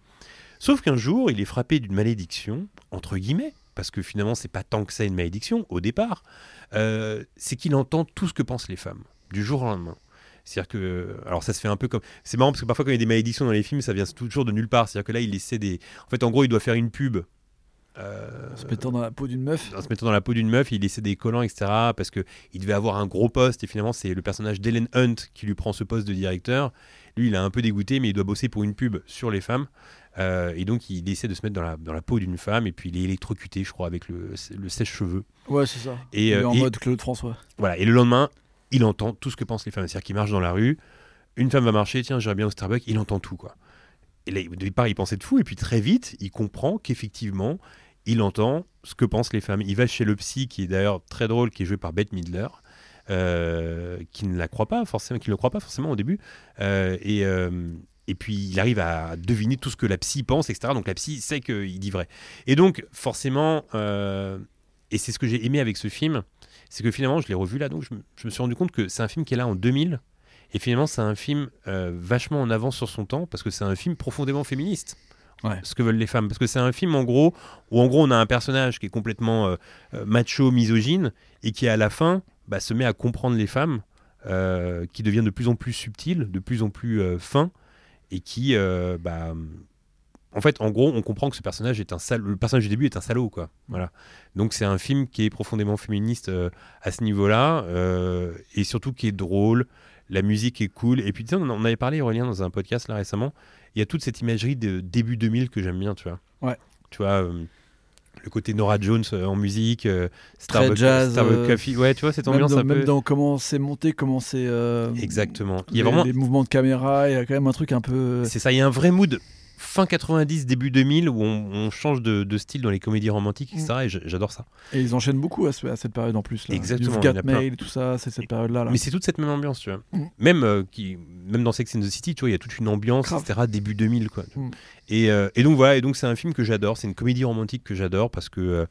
Sauf qu'un jour, il est frappé d'une malédiction, entre guillemets, parce que finalement, c'est pas tant que ça une malédiction au départ. C'est qu'il entend tout ce que pensent les femmes, du jour au lendemain. C'est-à-dire que, alors ça se fait un peu comme, c'est marrant parce que parfois quand il y a des malédictions dans les films, ça vient toujours de nulle part. C'est-à-dire que là, il essaie des, en fait, en gros, il doit faire une pub. euh, En se mettant dans la peau d'une meuf. en se mettant dans la peau d'une meuf, il essaie des collants, etc. Parce que il devait avoir un gros poste et finalement c'est le personnage d'Ellen Hunt qui lui prend ce poste de directeur. Lui, il est un peu dégoûté, mais il doit bosser pour une pub sur les femmes. Euh, et donc il essaie de se mettre dans la, dans la peau d'une femme et puis il est électrocuté, je crois, avec le, le sèche-cheveux. Ouais, c'est ça. Et, Il est euh, en et- mode Claude François. voilà. Et le lendemain, il entend tout ce que pensent les femmes. C'est-à-dire qu'il marche dans la rue, une femme va marcher, tiens, j'irai bien au Starbucks, il entend tout, quoi. Et là, au départ, il pensait de fou, et puis très vite, il comprend qu'effectivement, il entend ce que pensent les femmes. Il va chez le psy, qui est d'ailleurs très drôle, qui est joué par Bette Midler, euh, qui ne la croit pas forcément, qui ne le croit pas forcément au début, Euh, et euh, et puis il arrive à deviner tout ce que la psy pense, etc. Donc la psy sait qu'il dit vrai. Et donc forcément, et c'est ce que j'ai aimé avec ce film, c'est que finalement je l'ai revu là, donc je me, je me suis rendu compte que c'est un film qui est là en 2000. Et finalement, c'est un film euh, vachement en avance sur son temps parce que c'est un film profondément féministe. Ouais. Ce que veulent les femmes. Parce que c'est un film en gros où en gros on a un personnage qui est complètement euh, euh, macho, misogyne et qui à la fin bah, se met à comprendre les femmes, euh, qui devient de plus en plus subtil, de plus en plus euh, fin et qui, bah, en fait, en gros, on comprend que ce personnage est un salaud. Le personnage du début est un salaud, quoi. Voilà. Donc c'est un film qui est profondément féministe euh, à ce niveau-là euh, et surtout qui est drôle. La musique est cool. Et puis, tu sais, on avait parlé, Aurélien, dans un podcast là récemment. Il y a toute cette imagerie de début 2000 que j'aime bien, tu vois. Ouais. Tu vois, euh, le côté Nora Jones en musique, Starbucks, jazz, Starbucks Coffee. Ouais, tu vois, cette Même ambiance dans, un même peu. dans comment c'est monté, comment c'est. Exactement. Il y les, a vraiment. les mouvements de caméra, il y a quand même un truc un peu. C'est ça, il y a un vrai mood fin 90, début 2000 où on, on change de, de style dans les comédies romantiques, etc. Et j'- j'adore ça. Et ils enchaînent beaucoup à, ce- à cette période en plus. Là. Exactement, You've Got plein. Mail, tout ça, c'est cette période-là. Là. Mais c'est toute cette même ambiance, tu vois. Mm. Même, euh, qui, même dans Sex and the City, tu vois, il y a toute une ambiance, Grave. etc. Début 2000, quoi. Mm. Et, euh, et donc voilà, et donc c'est un film que j'adore. C'est une comédie romantique que j'adore parce que euh,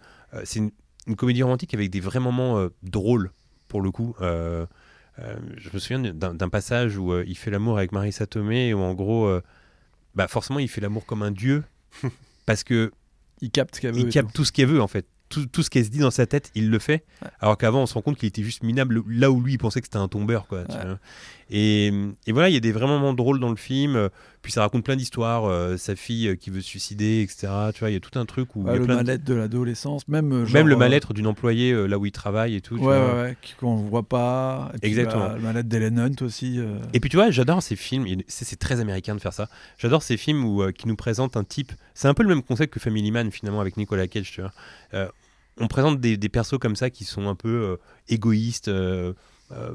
c'est une, une comédie romantique avec des vrais moments drôles, pour le coup. Je me souviens d'un d'un passage où il fait l'amour avec Marissa Tomei, où en gros, bah forcément, il fait l'amour comme un dieu. parce que Il capte veut. il capte tout ce qu'elle veut en fait. Tout, tout ce qu'elle se dit dans sa tête, il le fait. Ouais. Alors qu'avant, on se rend compte qu'il était juste minable là où lui, il pensait que c'était un tombeur. Quoi, tu Ouais. vois. Et, et voilà, il y a des vrais moments drôles dans le film. euh, Puis ça raconte plein d'histoires. euh, sa fille euh, qui veut se suicider, etc. Tu vois, il y a tout un truc où. Ouais, y a le plein de- mal-être de l'adolescence, même. euh, genre, Même le euh, mal-être d'une employée euh, là où il travaille et tout. Ouais, ouais, qu'on voit pas. Et puis, Exactement. bah, le mal-être d'Ellen Hunt aussi. euh, Et puis tu vois, j'adore ces films, c'est très américain de faire ça. J'adore ces films où, euh, qui nous présentent un type. C'est un peu le même concept que Family Man finalement avec Nicolas Cage, tu vois. Euh, on présente des, des persos comme ça qui sont un peu euh, égoïstes, euh, euh,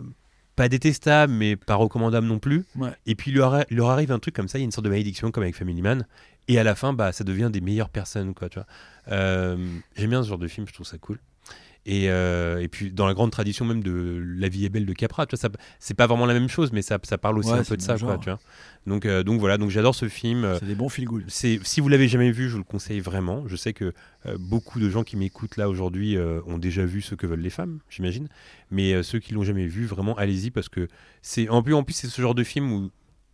pas détestables, mais pas recommandables non plus. Ouais. Et puis il leur, a- il leur arrive un truc comme ça, il y a une sorte de malédiction comme avec Family Man. Et à la fin, bah, ça devient des meilleures personnes, quoi, tu vois. Euh, J'aime bien ce genre de film, je trouve ça cool. Et, euh, et puis dans la grande tradition même de La vie est belle de Capra, tu vois, c'est pas vraiment la même chose, mais ça, ça parle aussi Ouais, un peu de ça, quoi, tu vois. Donc, euh, donc voilà, donc j'adore ce film. Euh, C'est des bons feel good. Si vous l'avez jamais vu, je vous le conseille vraiment. Je sais que euh, beaucoup de gens qui m'écoutent là aujourd'hui ont déjà vu ce que veulent les femmes, j'imagine. Mais ceux qui l'ont jamais vu, vraiment, allez-y parce que c'est en plus, en plus c'est ce genre de film où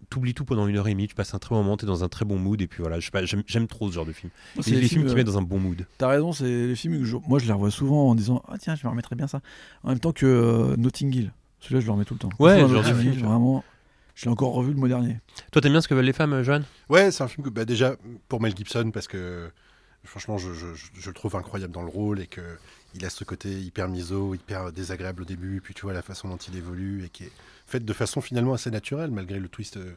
t'oublies tout pendant une heure et demie, tu passes un très bon moment, t'es dans un très bon mood et puis voilà, j'aime, trop ce genre de film. C'est les, films qui euh, mettent dans un bon mood. T'as raison, c'est les films que je... moi je les revois souvent en disant ah tiens je me remettrai bien ça. En même temps que euh, Notting Hill. Celui-là je le remets tout le temps. Ouais, genre de Notting film, Hill, vraiment. Je l'ai encore revu le mois dernier. Toi, t'aimes bien ce que veulent les femmes, euh, Johan? Ouais, c'est un film que bah, déjà pour Mel Gibson parce que franchement je, je- je- je le trouve incroyable dans le rôle et que il a ce côté hyper miso, hyper désagréable au début, puis tu vois la façon dont il évolue et qui est faite de façon finalement assez naturelle malgré le twist euh,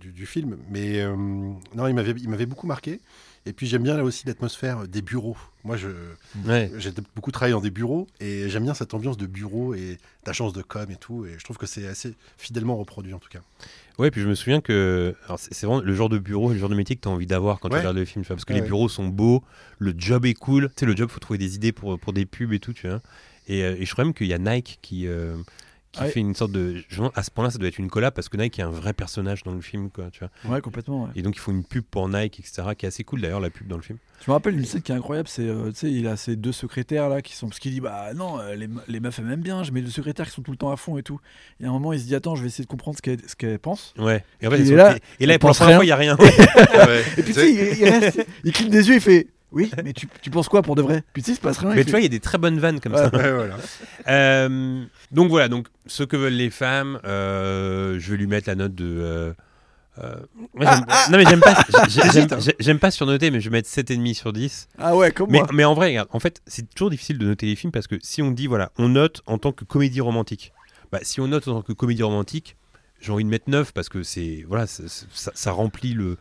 du, du film. Mais euh, non, il m'avait il m'avait beaucoup marqué. Et puis j'aime bien là aussi l'atmosphère des bureaux. Moi je Ouais. j'ai beaucoup travaillé dans des bureaux et j'aime bien cette ambiance de bureau et d'agence de com et tout. Et je trouve que c'est assez fidèlement reproduit en tout cas. Ouais, puis je me souviens que alors, c'est c'est vraiment le genre de bureau, le genre de métier que tu as envie d'avoir quand tu regardes le film, tu vois, parce que Ouais, les bureaux sont beaux, le job est cool. Tu sais, le job, faut trouver des idées pour, pour des pubs et tout, tu vois. Et, euh, et je crois même qu'il y a Nike qui, euh, qui Ouais. fait une sorte de. je À ce point-là, ça doit être une collab parce que Nike est un vrai personnage dans le film, quoi, tu vois. Ouais, complètement. ouais. Et donc, ils font une pub pour Nike, etc., qui est assez cool d'ailleurs, la pub dans le film. Je me rappelle une scène qui est incroyable, c'est, euh, tu sais, il a ses deux secrétaires là qui sont, parce qu'il dit, bah non, euh, les, les meufs elles m'aiment bien, j'ai mes deux secrétaires qui sont tout le temps à fond et tout. Et à un moment, il se dit, attends, je vais essayer de comprendre ce qu'elles ce qu'elles pensent. Ouais. Et, en fait, est sont- là, et là, il pour la pense première rien. fois, il n'y a rien. Ouais. Et puis tu sais, il, il reste, il cligne des yeux, il fait, oui, mais tu, tu penses quoi pour de vrai? Puis tu sais, il se passe rien. Mais tu fait, vois, il y a des très bonnes vannes comme ça. Ouais, voilà. Euh, donc voilà, donc ce que veulent les femmes, euh, je vais lui mettre la note de. euh, moi, j'aime- Non mais j'aime pas, j'aime- hein. pas surnoter, mais je vais mettre 7,5 sur 10. ah ouais, comme Mais, moi. mais en vrai, regarde, en fait, c'est toujours difficile de noter les films parce que si on dit, voilà, on note en tant que comédie romantique, bah, si on note en tant que comédie romantique, j'ai envie de mettre 9 parce que c'est, voilà, ça, ça remplit le,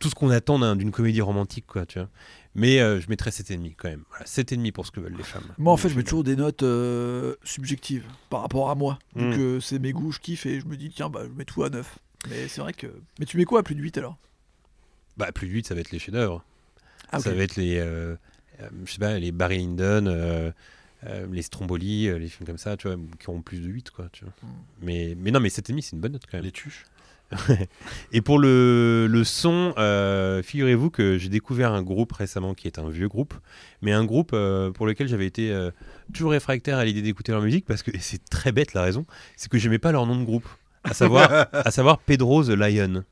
tout ce qu'on attend d'un- d'une comédie romantique, quoi, tu vois. Mais euh, je mettrais 7,5 quand même. Voilà, 7,5 pour ce que veulent les femmes. Moi, en fait, je mets toujours des notes euh, subjectives par rapport à moi. Mm. que c'est mes goûts, je kiffe et je me dis, tiens, bah, je mets tout à 9. Mais c'est vrai que. Mais tu mets quoi à plus de 8 alors? Bah, plus de 8, ça va être les chefs-d'œuvre. Ah, Ça va être les, euh, euh, je sais pas, les Barry Lyndon, euh, euh, les Stromboli, euh, les films comme ça, tu vois, qui ont plus de 8, quoi, tu vois. Mm. Mais, mais non, mais 7,5, c'est une bonne note quand même. Les tuches. Et pour le, le son, euh, figurez-vous que j'ai découvert un groupe récemment qui est un vieux groupe, mais un groupe euh, pour lequel j'avais été euh, toujours réfractaire à l'idée d'écouter leur musique parce que c'est très bête la raison, c'est que j'aimais pas leur nom de groupe, à savoir, à savoir Pedro the Lion.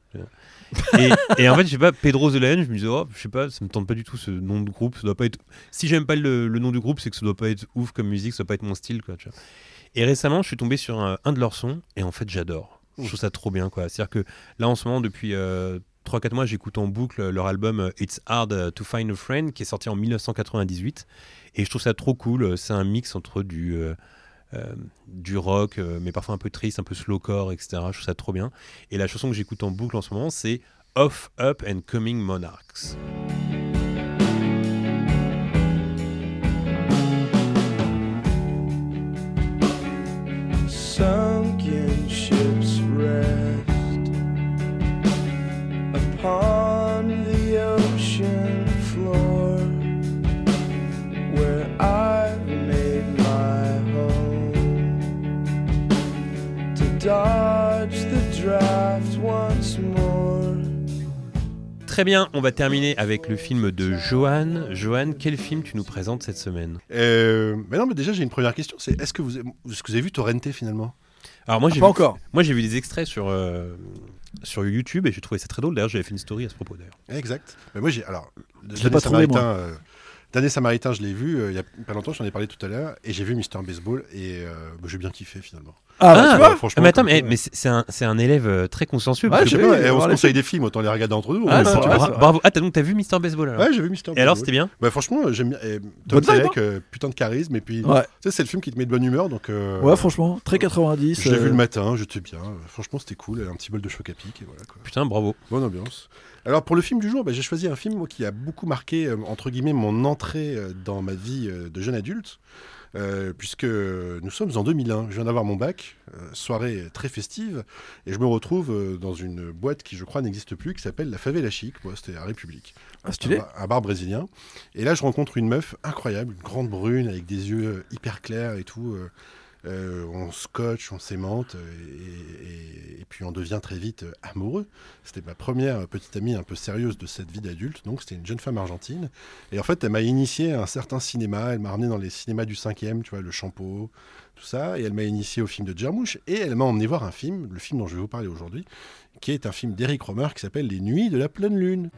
Et, et en fait, je sais pas, Pedro the Lion, je me disais, oh, je sais pas, ça me tente pas du tout ce nom de groupe, ça doit pas être. Si j'aime pas le, le nom du groupe, c'est que ça doit pas être ouf comme musique, ça doit pas être mon style, quoi. Tu vois. Et récemment, je suis tombé sur un, un de leurs sons, et en fait, j'adore. Je trouve ça trop bien. C'est-à-dire que là, en ce moment, depuis euh, 3-4 mois, j'écoute en boucle leur album euh, It's Hard to Find a Friend, qui est sorti en 1998. Et je trouve ça trop cool. C'est un mix entre du, euh, euh, du rock, euh, mais parfois un peu triste, un peu slowcore, etc. Je trouve ça trop bien. Et la chanson que j'écoute en boucle en ce moment, c'est Off, Up and Coming Monarchs. sunken Très bien, on va terminer avec le film de Johan. Johan, quel film tu nous présentes cette semaine? Euh, mais non, mais déjà, j'ai une première question. C'est est-ce que vous, est-ce que vous avez vu Torrente finalement? Alors moi, Ah, j'ai pas vu, encore. moi j'ai vu des extraits sur, euh, sur YouTube et j'ai trouvé ça très drôle. D'ailleurs, j'avais fait une story à ce propos d'ailleurs. Exact. Mais moi, j'ai alors. Je l'ai pas trouvé, Samaritain, euh, Dernier Samaritain, je l'ai vu euh, il y a pas longtemps. J'en ai parlé tout à l'heure et j'ai vu Mister Baseball et euh, bah, j'ai bien kiffé finalement. Ah, bah, tu vois franchement, mais attends, mais, c'est un, c'est un élève euh, très consciencieux. Ouais, parce Je que- sais oui, pas, on se conseille des films, autant les regarder entre nous. Ah, bra- c'est vrai. bravo. Ah, t'as donc t'as vu Mister Baseball alors Ouais, j'ai vu Mister Et alors, Baseball. c'était bien Bah, franchement, j'aime bien. Tom Selleck, euh, putain de charisme. Et puis, Ouais. tu sais, c'est le film qui te met de bonne humeur. Donc, euh, Ouais, franchement, très 90. je l'ai euh, vu le matin, j'étais bien. Franchement, c'était cool. Un petit bol de choc à pic. Et voilà, quoi. Putain, bravo. Bonne ambiance. Alors pour le film du jour, bah, j'ai choisi un film moi, qui a beaucoup marqué entre guillemets mon entrée dans ma vie de jeune adulte, euh, puisque nous sommes en 2001. Je viens d'avoir mon bac, euh, soirée très festive, et je me retrouve euh, dans une boîte qui je crois n'existe plus, qui s'appelle la Favela Chic. Moi, c'était à République, Ah, un, bar- un bar brésilien. Et là, je rencontre une meuf incroyable, une grande brune avec des yeux hyper clairs et tout. Euh, on scotche, on s'aimante, euh, et, puis on devient très vite euh, amoureux. C'était ma première petite amie un peu sérieuse de cette vie d'adulte, donc c'était une jeune femme argentine. Et en fait, elle m'a initié à un certain cinéma, elle m'a ramené dans les cinémas du 5e, tu vois, le Champeau, tout ça, et elle m'a initié au film de Djermouche, et elle m'a emmené voir un film, le film dont je vais vous parler aujourd'hui, qui est un film d'Eric Romer qui s'appelle Les Nuits de la pleine lune.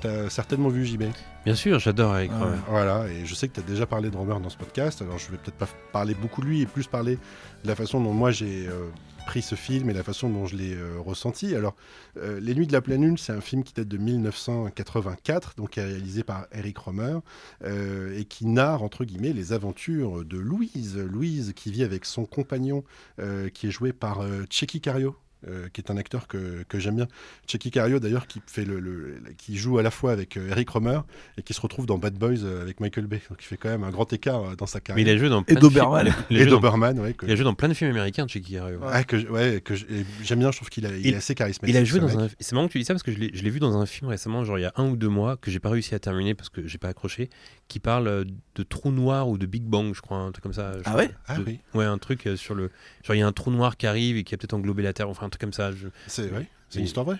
Tu as certainement vu, JB. Bien sûr, j'adore avec Ouais. Romer. Voilà, et je sais que tu as déjà parlé de Romer dans ce podcast, alors je vais peut-être pas parler beaucoup de lui et plus parler de la façon dont moi j'ai euh, pris ce film et la façon dont je l'ai euh, ressenti. Alors, euh, Les Nuits de la Pleine Lune, c'est un film qui date de 1984, donc qui est réalisé par Eric Romer, euh, et qui narre, entre guillemets, les aventures de Louise. Louise qui vit avec son compagnon, euh, qui est joué par euh, Checky Cario. Euh, qui est un acteur que, que j'aime bien. Checky Cario, d'ailleurs, qui, fait le, le- qui joue à la fois avec euh, Eric Romer et qui se retrouve dans Bad Boys euh, avec Michael Bay. Donc il fait quand même un grand écart dans sa Mais carrière. il a joué dans Et plein de films- Doberman. il a Et joué dans- Doberman, ouais. que- Il a joué dans plein de films américains, Checky Cario. Ah, que, ouais, que et j'aime bien, je trouve qu'il a- il est assez charismatique. Il a joué dans mec. un. C'est marrant que tu dis ça parce que je l'ai vu dans un film récemment, genre il y a un ou deux mois, que j'ai pas réussi à terminer parce que j'ai pas accroché, qui parle de trou noir ou de Big Bang, je crois, un truc comme ça. Ah crois. ouais? Ah De- oui, Ouais, un truc sur le. Genre il y a un trou noir qui arrive et qui a peut-être englobé la Terre, enfin truc comme ça. je- c'est ouais, c'est une histoire vraie.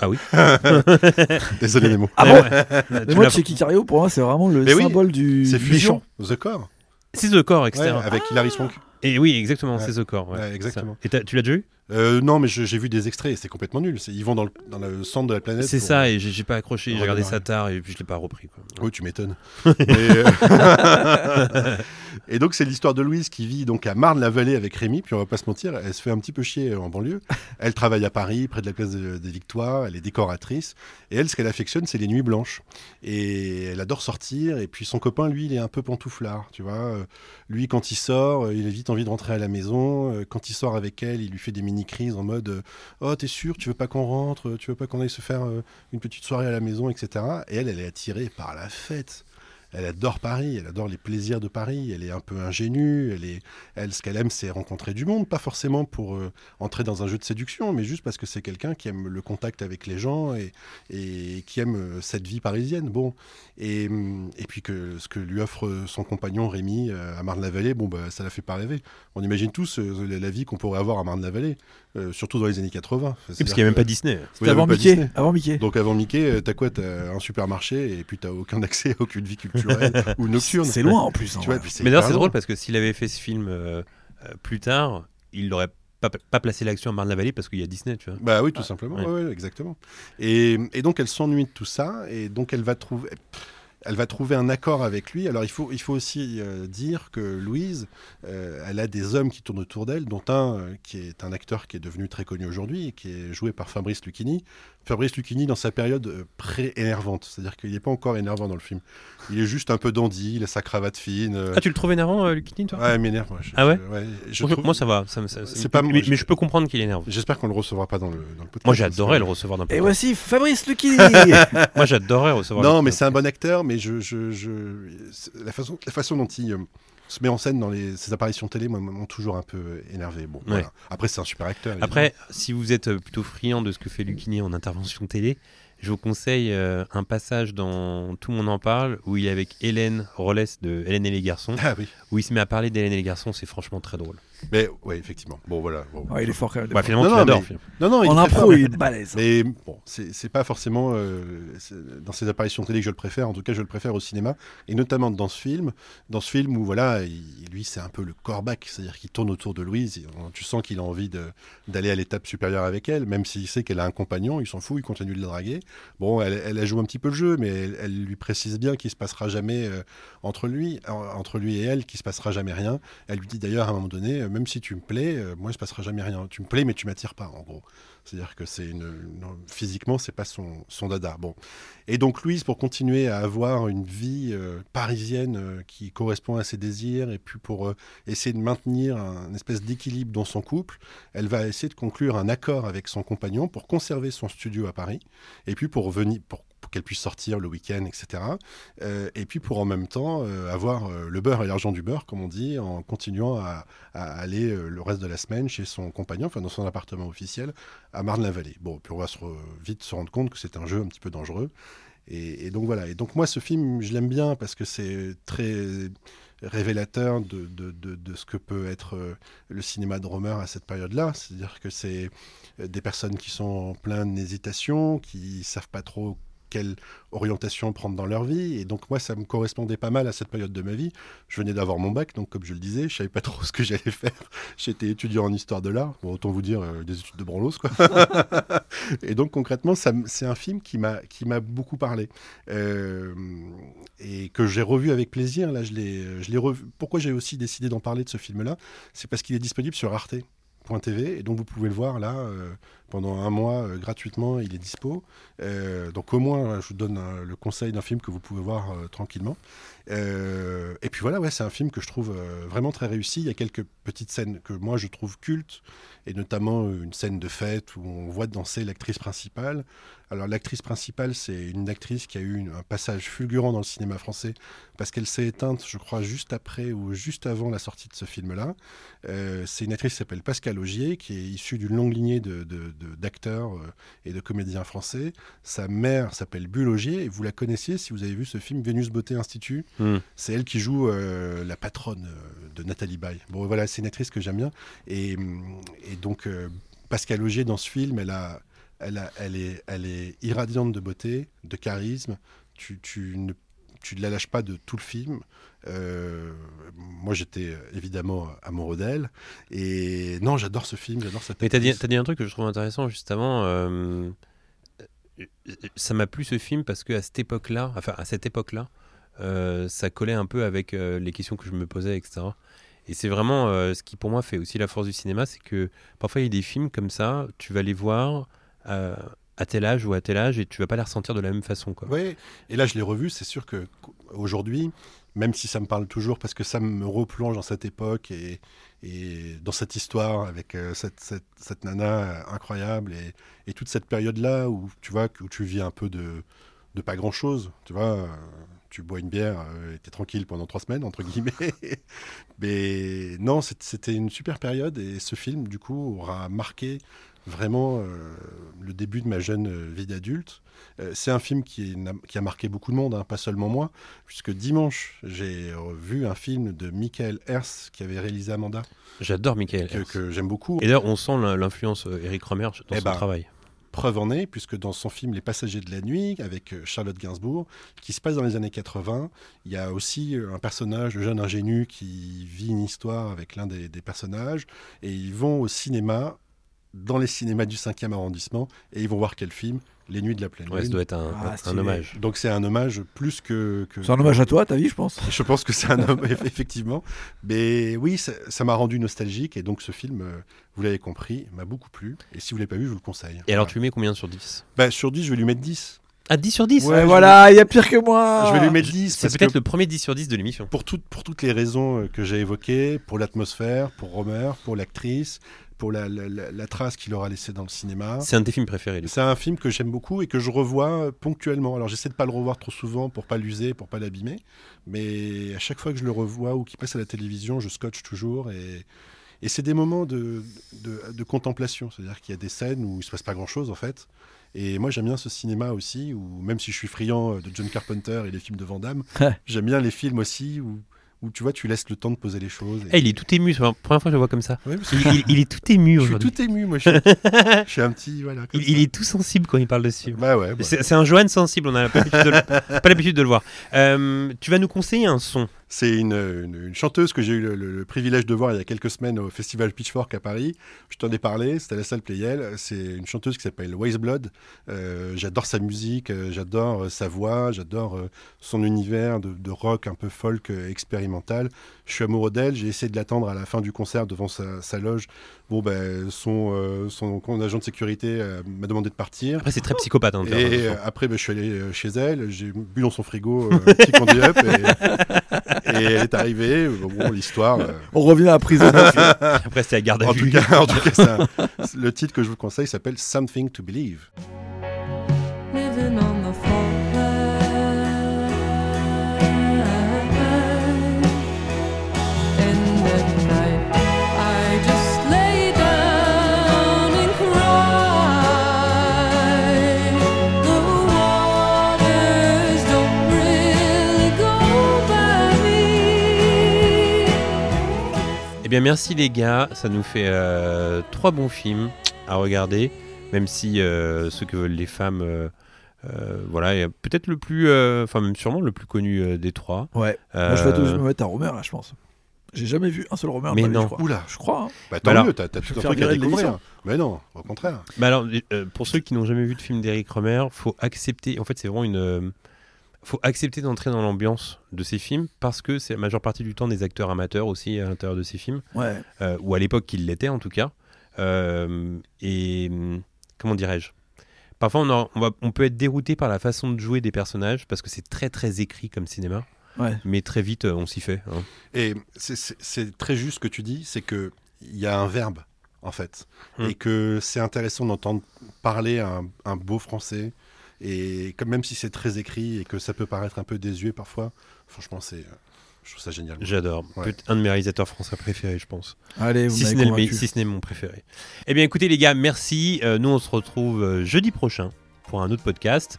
Ah oui Désolé les mots. Ah Ouais, bon ouais. Mais moi, Checky Cario, pour moi, c'est vraiment le Mais oui, symbole du C'est Fusion, méchant. The Core, C'est The Core, ouais, etc. avec Hilary Swank. Et oui, exactement, Ouais. c'est The Core. ouais, Ouais, exactement. Et tu l'as déjà eu? Euh, non, mais j'ai vu des extraits et c'est complètement nul. Ils vont dans le, dans le centre de la planète. C'est pour- ça, et j'ai pas accroché, j'ai regardé ça tard et puis je l'ai pas repris. Quoi. Oui, tu m'étonnes. Euh, et donc c'est l'histoire de Louise qui vit donc à Marne-la-Vallée avec Rémi. Puis on va pas se mentir, elle se fait un petit peu chier en banlieue. Elle travaille à Paris, près de la place de- des Victoires. Elle est décoratrice. Et elle, ce qu'elle affectionne, c'est les nuits blanches. Et elle adore sortir. Et puis son copain, lui, il est un peu pantouflard. Tu vois, Euh, lui, quand il sort, euh, il a vite envie de rentrer à la maison. Euh, Quand il sort avec elle, il lui fait des mini crises en mode Oh, t'es sûr, tu veux pas qu'on rentre, tu veux pas qu'on aille se faire une petite soirée à la maison, etc. Et elle, elle est attirée par la fête. Elle adore Paris, elle adore les plaisirs de Paris, elle est un peu ingénue, elle, est, elle ce qu'elle aime c'est rencontrer du monde, pas forcément pour euh, entrer dans un jeu de séduction, mais juste parce que c'est quelqu'un qui aime le contact avec les gens et, et qui aime euh, cette vie parisienne. Bon, et, hum, et puis que ce que lui offre son compagnon Rémi euh, à Marne-la-Vallée, bon, bah, ça la fait pas rêver. On imagine tous euh, la vie qu'on pourrait avoir à Marne-la-Vallée, euh, surtout dans les années 80. Oui, parce qu'il y a même pas Disney. C'était avant pas Mickey. Disney. Avant Mickey. Donc avant Mickey, euh, t'as quoi? T'as un supermarché et puis t'as aucun accès à aucune vie culturelle ou nocturne. C'est loin en plus. hein, Tu vois, Mais d'ailleurs, c'est drôle parce que s'il avait fait ce film euh, plus tard, il n'aurait pas, pas placé l'action à Marne-la-Vallée parce qu'il y a Disney, tu vois. Bah oui, tout simplement. ouais. Ouais, ouais, exactement. Et, et donc elle s'ennuie de tout ça et donc elle va trouver. Elle va trouver un accord avec lui. Alors il faut, aussi euh, dire que Louise, euh, elle a des hommes qui tournent autour d'elle, dont un euh, qui est un acteur qui est devenu très connu aujourd'hui et qui est joué par Fabrice Lucchini. Fabrice Lucchini dans sa période euh, pré-énervante, c'est-à-dire qu'il n'est pas encore énervant dans le film. Il est juste un peu dandy, il a sa cravate fine. euh, Ah, tu le trouves énervant, euh, Lucchini, toi? Ouais, il m'énerve. moi. Je- Ah ouais? je- je Moi, trouve- Moi, ça va. Ça, ça- C'est pas- mais, je- mais je peux comprendre qu'il énerve. J'espère qu'on le recevra pas dans le, dans le podcast. Moi, j'adorais le recevoir d'un Et podcast. voici Fabrice Lucchini. Moi, j'adorais recevoir. Non, le- mais c'est un bon acteur, mais je, je, je- la, façon, la façon dont il euh, se met en scène dans les, ses apparitions télé moi, m'ont toujours un peu énervé. Bon, voilà. Après, c'est un super acteur. évidemment. Après, si vous êtes euh, plutôt friand de ce que fait Lucchini en intervention télé, je vous conseille euh, un passage dans Tout le monde en parle où il est avec Hélène Rollès de Hélène et les garçons, Ah oui. où il se met à parler d'Hélène et les garçons, c'est franchement très drôle. Mais ouais, effectivement. Bon, voilà. bon. Ouais, il est fort quand même. Bah, finalement, Non, tu non, mais-. Non, non, il En impro, fort. il est balèze. Mais bon, c'est c'est pas forcément euh, dans ses apparitions télé que je le préfère. En tout cas, je le préfère au cinéma, et notamment dans ce film. Dans ce film où voilà, il- lui, c'est un peu le corbac, c'est-à-dire qu'il tourne autour de Louise. et on- tu sens qu'il a envie de- d'aller à l'étape supérieure avec elle, même s'il sait qu'elle a un compagnon. Il s'en fout, il continue de la draguer. Bon, elle, elle a joué un petit peu le jeu, mais elle, elle lui précise bien qu'il se passera jamais euh, entre lui, en- entre lui et elle, qu'il se passera jamais rien. Elle lui dit d'ailleurs à un moment donné, euh, même si tu me plais, euh, moi il se passera jamais rien. Tu me plais, mais tu m'attires pas, en gros. C'est-à-dire que c'est une, une- physiquement, pas son, son dada. Bon. Et donc Louise, pour continuer à avoir une vie euh, parisienne qui correspond à ses désirs, et puis pour essayer de maintenir un, espèce d'équilibre dans son couple, elle va essayer de conclure un accord avec son compagnon pour conserver son studio à Paris, et puis pour venir, pour, pour qu'elle puisse sortir le week-end, etc. Euh, et puis pour en même temps euh, avoir euh, le beurre et l'argent du beurre, comme on dit, en continuant à, aller le reste de la semaine chez son compagnon, enfin dans son appartement officiel, à Marne-la-Vallée. Bon, puis on va se vite se rendre compte que c'est un jeu un petit peu dangereux. Et, donc voilà. Et donc moi, ce film, je l'aime bien parce que c'est très révélateur de, ce que peut être le cinéma de Romer à cette période-là. C'est-à-dire que c'est des personnes qui sont en pleine hésitation, qui savent pas trop quelle orientation prendre dans leur vie. Et donc moi, ça me correspondait pas mal à cette période de ma vie. Je venais d'avoir mon bac, donc comme je le disais, je savais pas trop ce que j'allais faire. J'étais étudiant en histoire de l'art. Bon, autant vous dire euh, des études de branlos, quoi. et donc concrètement, c'est un film qui m'a qui m'a beaucoup parlé Euh, et que j'ai revu avec plaisir. Là, je l'ai je l'ai revu. Pourquoi j'ai aussi décidé d'en parler de ce film-là, c'est parce qu'il est disponible sur Arte. et donc vous pouvez le voir là euh, pendant un mois euh, gratuitement, il est dispo. Euh, donc au moins, je vous donne euh, le conseil d'un film que vous pouvez voir tranquillement. Et puis voilà, ouais, c'est un film que je trouve vraiment très réussi. Il y a quelques petites scènes que moi je trouve cultes, et notamment une scène de fête où on voit danser l'actrice principale. Alors l'actrice principale, c'est une actrice qui a eu un passage fulgurant dans le cinéma français parce qu'elle s'est éteinte, je crois, juste après ou juste avant la sortie de ce film-là. C'est une actrice qui s'appelle Pascal Augier, qui est issue d'une longue lignée de- d'acteurs euh, et de comédiens français. Sa mère s'appelle Bulle Augier, et vous la connaissiez si vous avez vu ce film Vénus Beauté Institut. Hmm. C'est elle qui joue euh, la patronne euh, de Nathalie Baye. Bon, voilà, c'est une actrice que j'aime bien. Et, hum, et donc, euh, Pascal Augier, dans ce film, elle, a, elle, a- elle, est, elle est irradiante de beauté, de charisme. Tu, tu ne tu ne la lâches pas de tout le film. Euh, moi, j'étais euh, évidemment amoureux d'elle. Et non, j'adore ce film, j'adore cette Mais t'as dit, t'as dit un truc que je trouve intéressant juste avant. euh, ça m'a plu ce film parce que à cette époque-là, enfin à cette époque-là, euh, ça collait un peu avec euh, les questions que je me posais, etc. Et c'est vraiment euh, ce qui pour moi fait aussi la force du cinéma, c'est que parfois il y a des films comme ça, tu vas les voir euh, à tel âge ou à tel âge et tu vas pas les ressentir de la même façon. Quoi. Oui, et là je l'ai revu, c'est sûr que aujourd'hui, même si ça me parle toujours, parce que ça me replonge dans cette époque et, dans cette histoire avec euh, cette, cette, cette nana incroyable et, et toute cette période-là où tu vois où tu vis un peu de, de pas grand-chose, tu vois, euh, tu bois une bière euh, et t'es tranquille pendant trois semaines entre guillemets. Mais non, c'était une super période et ce film du coup aura marqué vraiment euh, le début de ma jeune euh, vie d'adulte. Euh, c'est un film qui, est- qui a marqué beaucoup de monde, hein, pas seulement moi, puisque dimanche, j'ai vu un film de Michael Hers qui avait réalisé Amanda, J'adore Michael. que, que j'aime beaucoup. Et d'ailleurs, on sent l'in- l'influence Eric Romer dans Eh son ben, travail. Preuve en est, puisque dans son film Les Passagers de la Nuit, avec Charlotte Gainsbourg, qui se passe dans les années 80, il y a aussi un personnage, le jeune ingénu, qui vit une histoire avec l'un des, des personnages, et ils vont au cinéma, dans les cinémas du 5e arrondissement, et ils vont voir quel film Les Nuits de la Pleine Ouais, ça doit être un, Ah, un- un stylé. hommage. Donc c'est un hommage plus que... que C'est un hommage à toi, ta vie, je pense. Je pense que c'est un homme, eff- effectivement. Mais oui, ça m'a rendu nostalgique, et donc ce film, euh, vous l'avez compris, m'a beaucoup plu, et si vous ne l'avez pas vu, je vous le conseille. Et alors, Voilà. tu lui mets combien sur 10 Bah, sur 10, je vais lui mettre 10. Ah, 10 sur 10 Ouais, voilà, il y a pire que moi. Je vais lui mettre 10 C'est peut-être que le premier 10 sur 10 de l'émission. pour, toutes- pour toutes les raisons euh, que j'ai évoquées, pour l'atmosphère, pour Romer, pour l'actrice, pour la, la- la- la trace qu'il aura laissée dans le cinéma. C'est un de tes films préférés. C'est un film que j'aime beaucoup et que je revois ponctuellement. Alors j'essaie de pas le revoir trop souvent pour pas l'user, pour pas l'abîmer, mais à chaque fois que je le revois ou qu'il passe à la télévision, je scotche toujours et, et c'est des moments de, de, de contemplation. C'est-à-dire qu'il y a des scènes où il se passe pas grand-chose en fait. Et moi j'aime bien ce cinéma aussi, où même si je suis friand de John Carpenter et les films de Van Damme, j'aime bien les films aussi où, où tu vois tu laisses le temps de poser les choses. Eh, il est tout ému. C'est la première fois que je le vois comme ça. Ouais, parce Il, il- il est tout ému je suis aujourd'hui. tout ému, moi. Je suis, je suis un petit voilà. comme Il, ça. il est tout sensible quand il parle de ce film. Bah ouais. bah. C'est un Johan sensible, on n'a pas l'habitude de, le- de le voir. Euh, tu vas nous conseiller un son. C'est une, une- une chanteuse que j'ai eu le, le- le privilège de voir il y a quelques semaines au festival Pitchfork à Paris. Je t'en ai parlé, c'était à la salle Playel. C'est une chanteuse qui s'appelle Waze Blood. Euh, j'adore sa musique, euh, j'adore euh, sa voix, j'adore son univers de, de rock un peu folk expérimental. Je suis amoureux d'elle, j'ai essayé de l'attendre à la fin du concert devant sa, sa loge. Bon, ben, son, euh, agent de sécurité euh, m'a demandé de partir. Après, c'est très psychopathe. Hein, Et après, ben, je suis allé chez elle, j'ai bu dans son frigo un petit candy up et, et elle est arrivée. Bon, bon, l'histoire. euh, On revient à Prisoners. Après, c'était la garde à en, vue. tout cas, en tout cas, ça- le titre que je vous conseille s'appelle Something to Believe. Bien, merci les gars. Ça nous fait euh, trois bons films à regarder. Même si euh, ceux que veulent les femmes. euh, euh, voilà, peut-être le plus. euh, Enfin, même sûrement le plus connu euh, des trois. Ouais. Moi, je vais te- me mettre à Romer, là, je pense. J'ai jamais vu un seul Romer. Mais vie, non. je. Oula. Je crois. hein. Bah, Bah tant alors, mieux, t'as t'as tout un faire truc à découvrir. Mais non, au contraire. Bah alors, euh, pour ceux qui n'ont jamais vu de film d'Eric Romer, faut accepter. En fait, c'est vraiment une. Faut accepter d'entrer dans l'ambiance de ces films parce que c'est la majeure partie du temps des acteurs amateurs aussi à l'intérieur de ces films, Ouais. euh, ou à l'époque qu'ils l'étaient en tout cas. Euh, et hum, comment dirais-je? Parfois, on, a- on va, on peut être dérouté par la façon de jouer des personnages parce que c'est très très écrit comme cinéma, Ouais. mais très vite euh, on s'y fait. hein. Et c'est- très juste ce que tu dis, c'est que il y a un verbe en fait, Hmm. et que c'est intéressant d'entendre parler un, un beau français, et comme même si c'est très écrit et que ça peut paraître un peu désuet parfois, franchement c'est, euh, je trouve ça génial. J'adore. Ouais. Un de mes réalisateurs français préférés, je pense. Allez, vous ce, le si ce n'est mon préféré. Eh bien, écoutez, les gars, merci. Euh, nous, on se retrouve euh, jeudi prochain pour un autre podcast.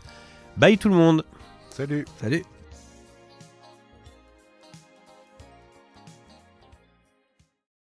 Bye tout le monde. Salut. Salut.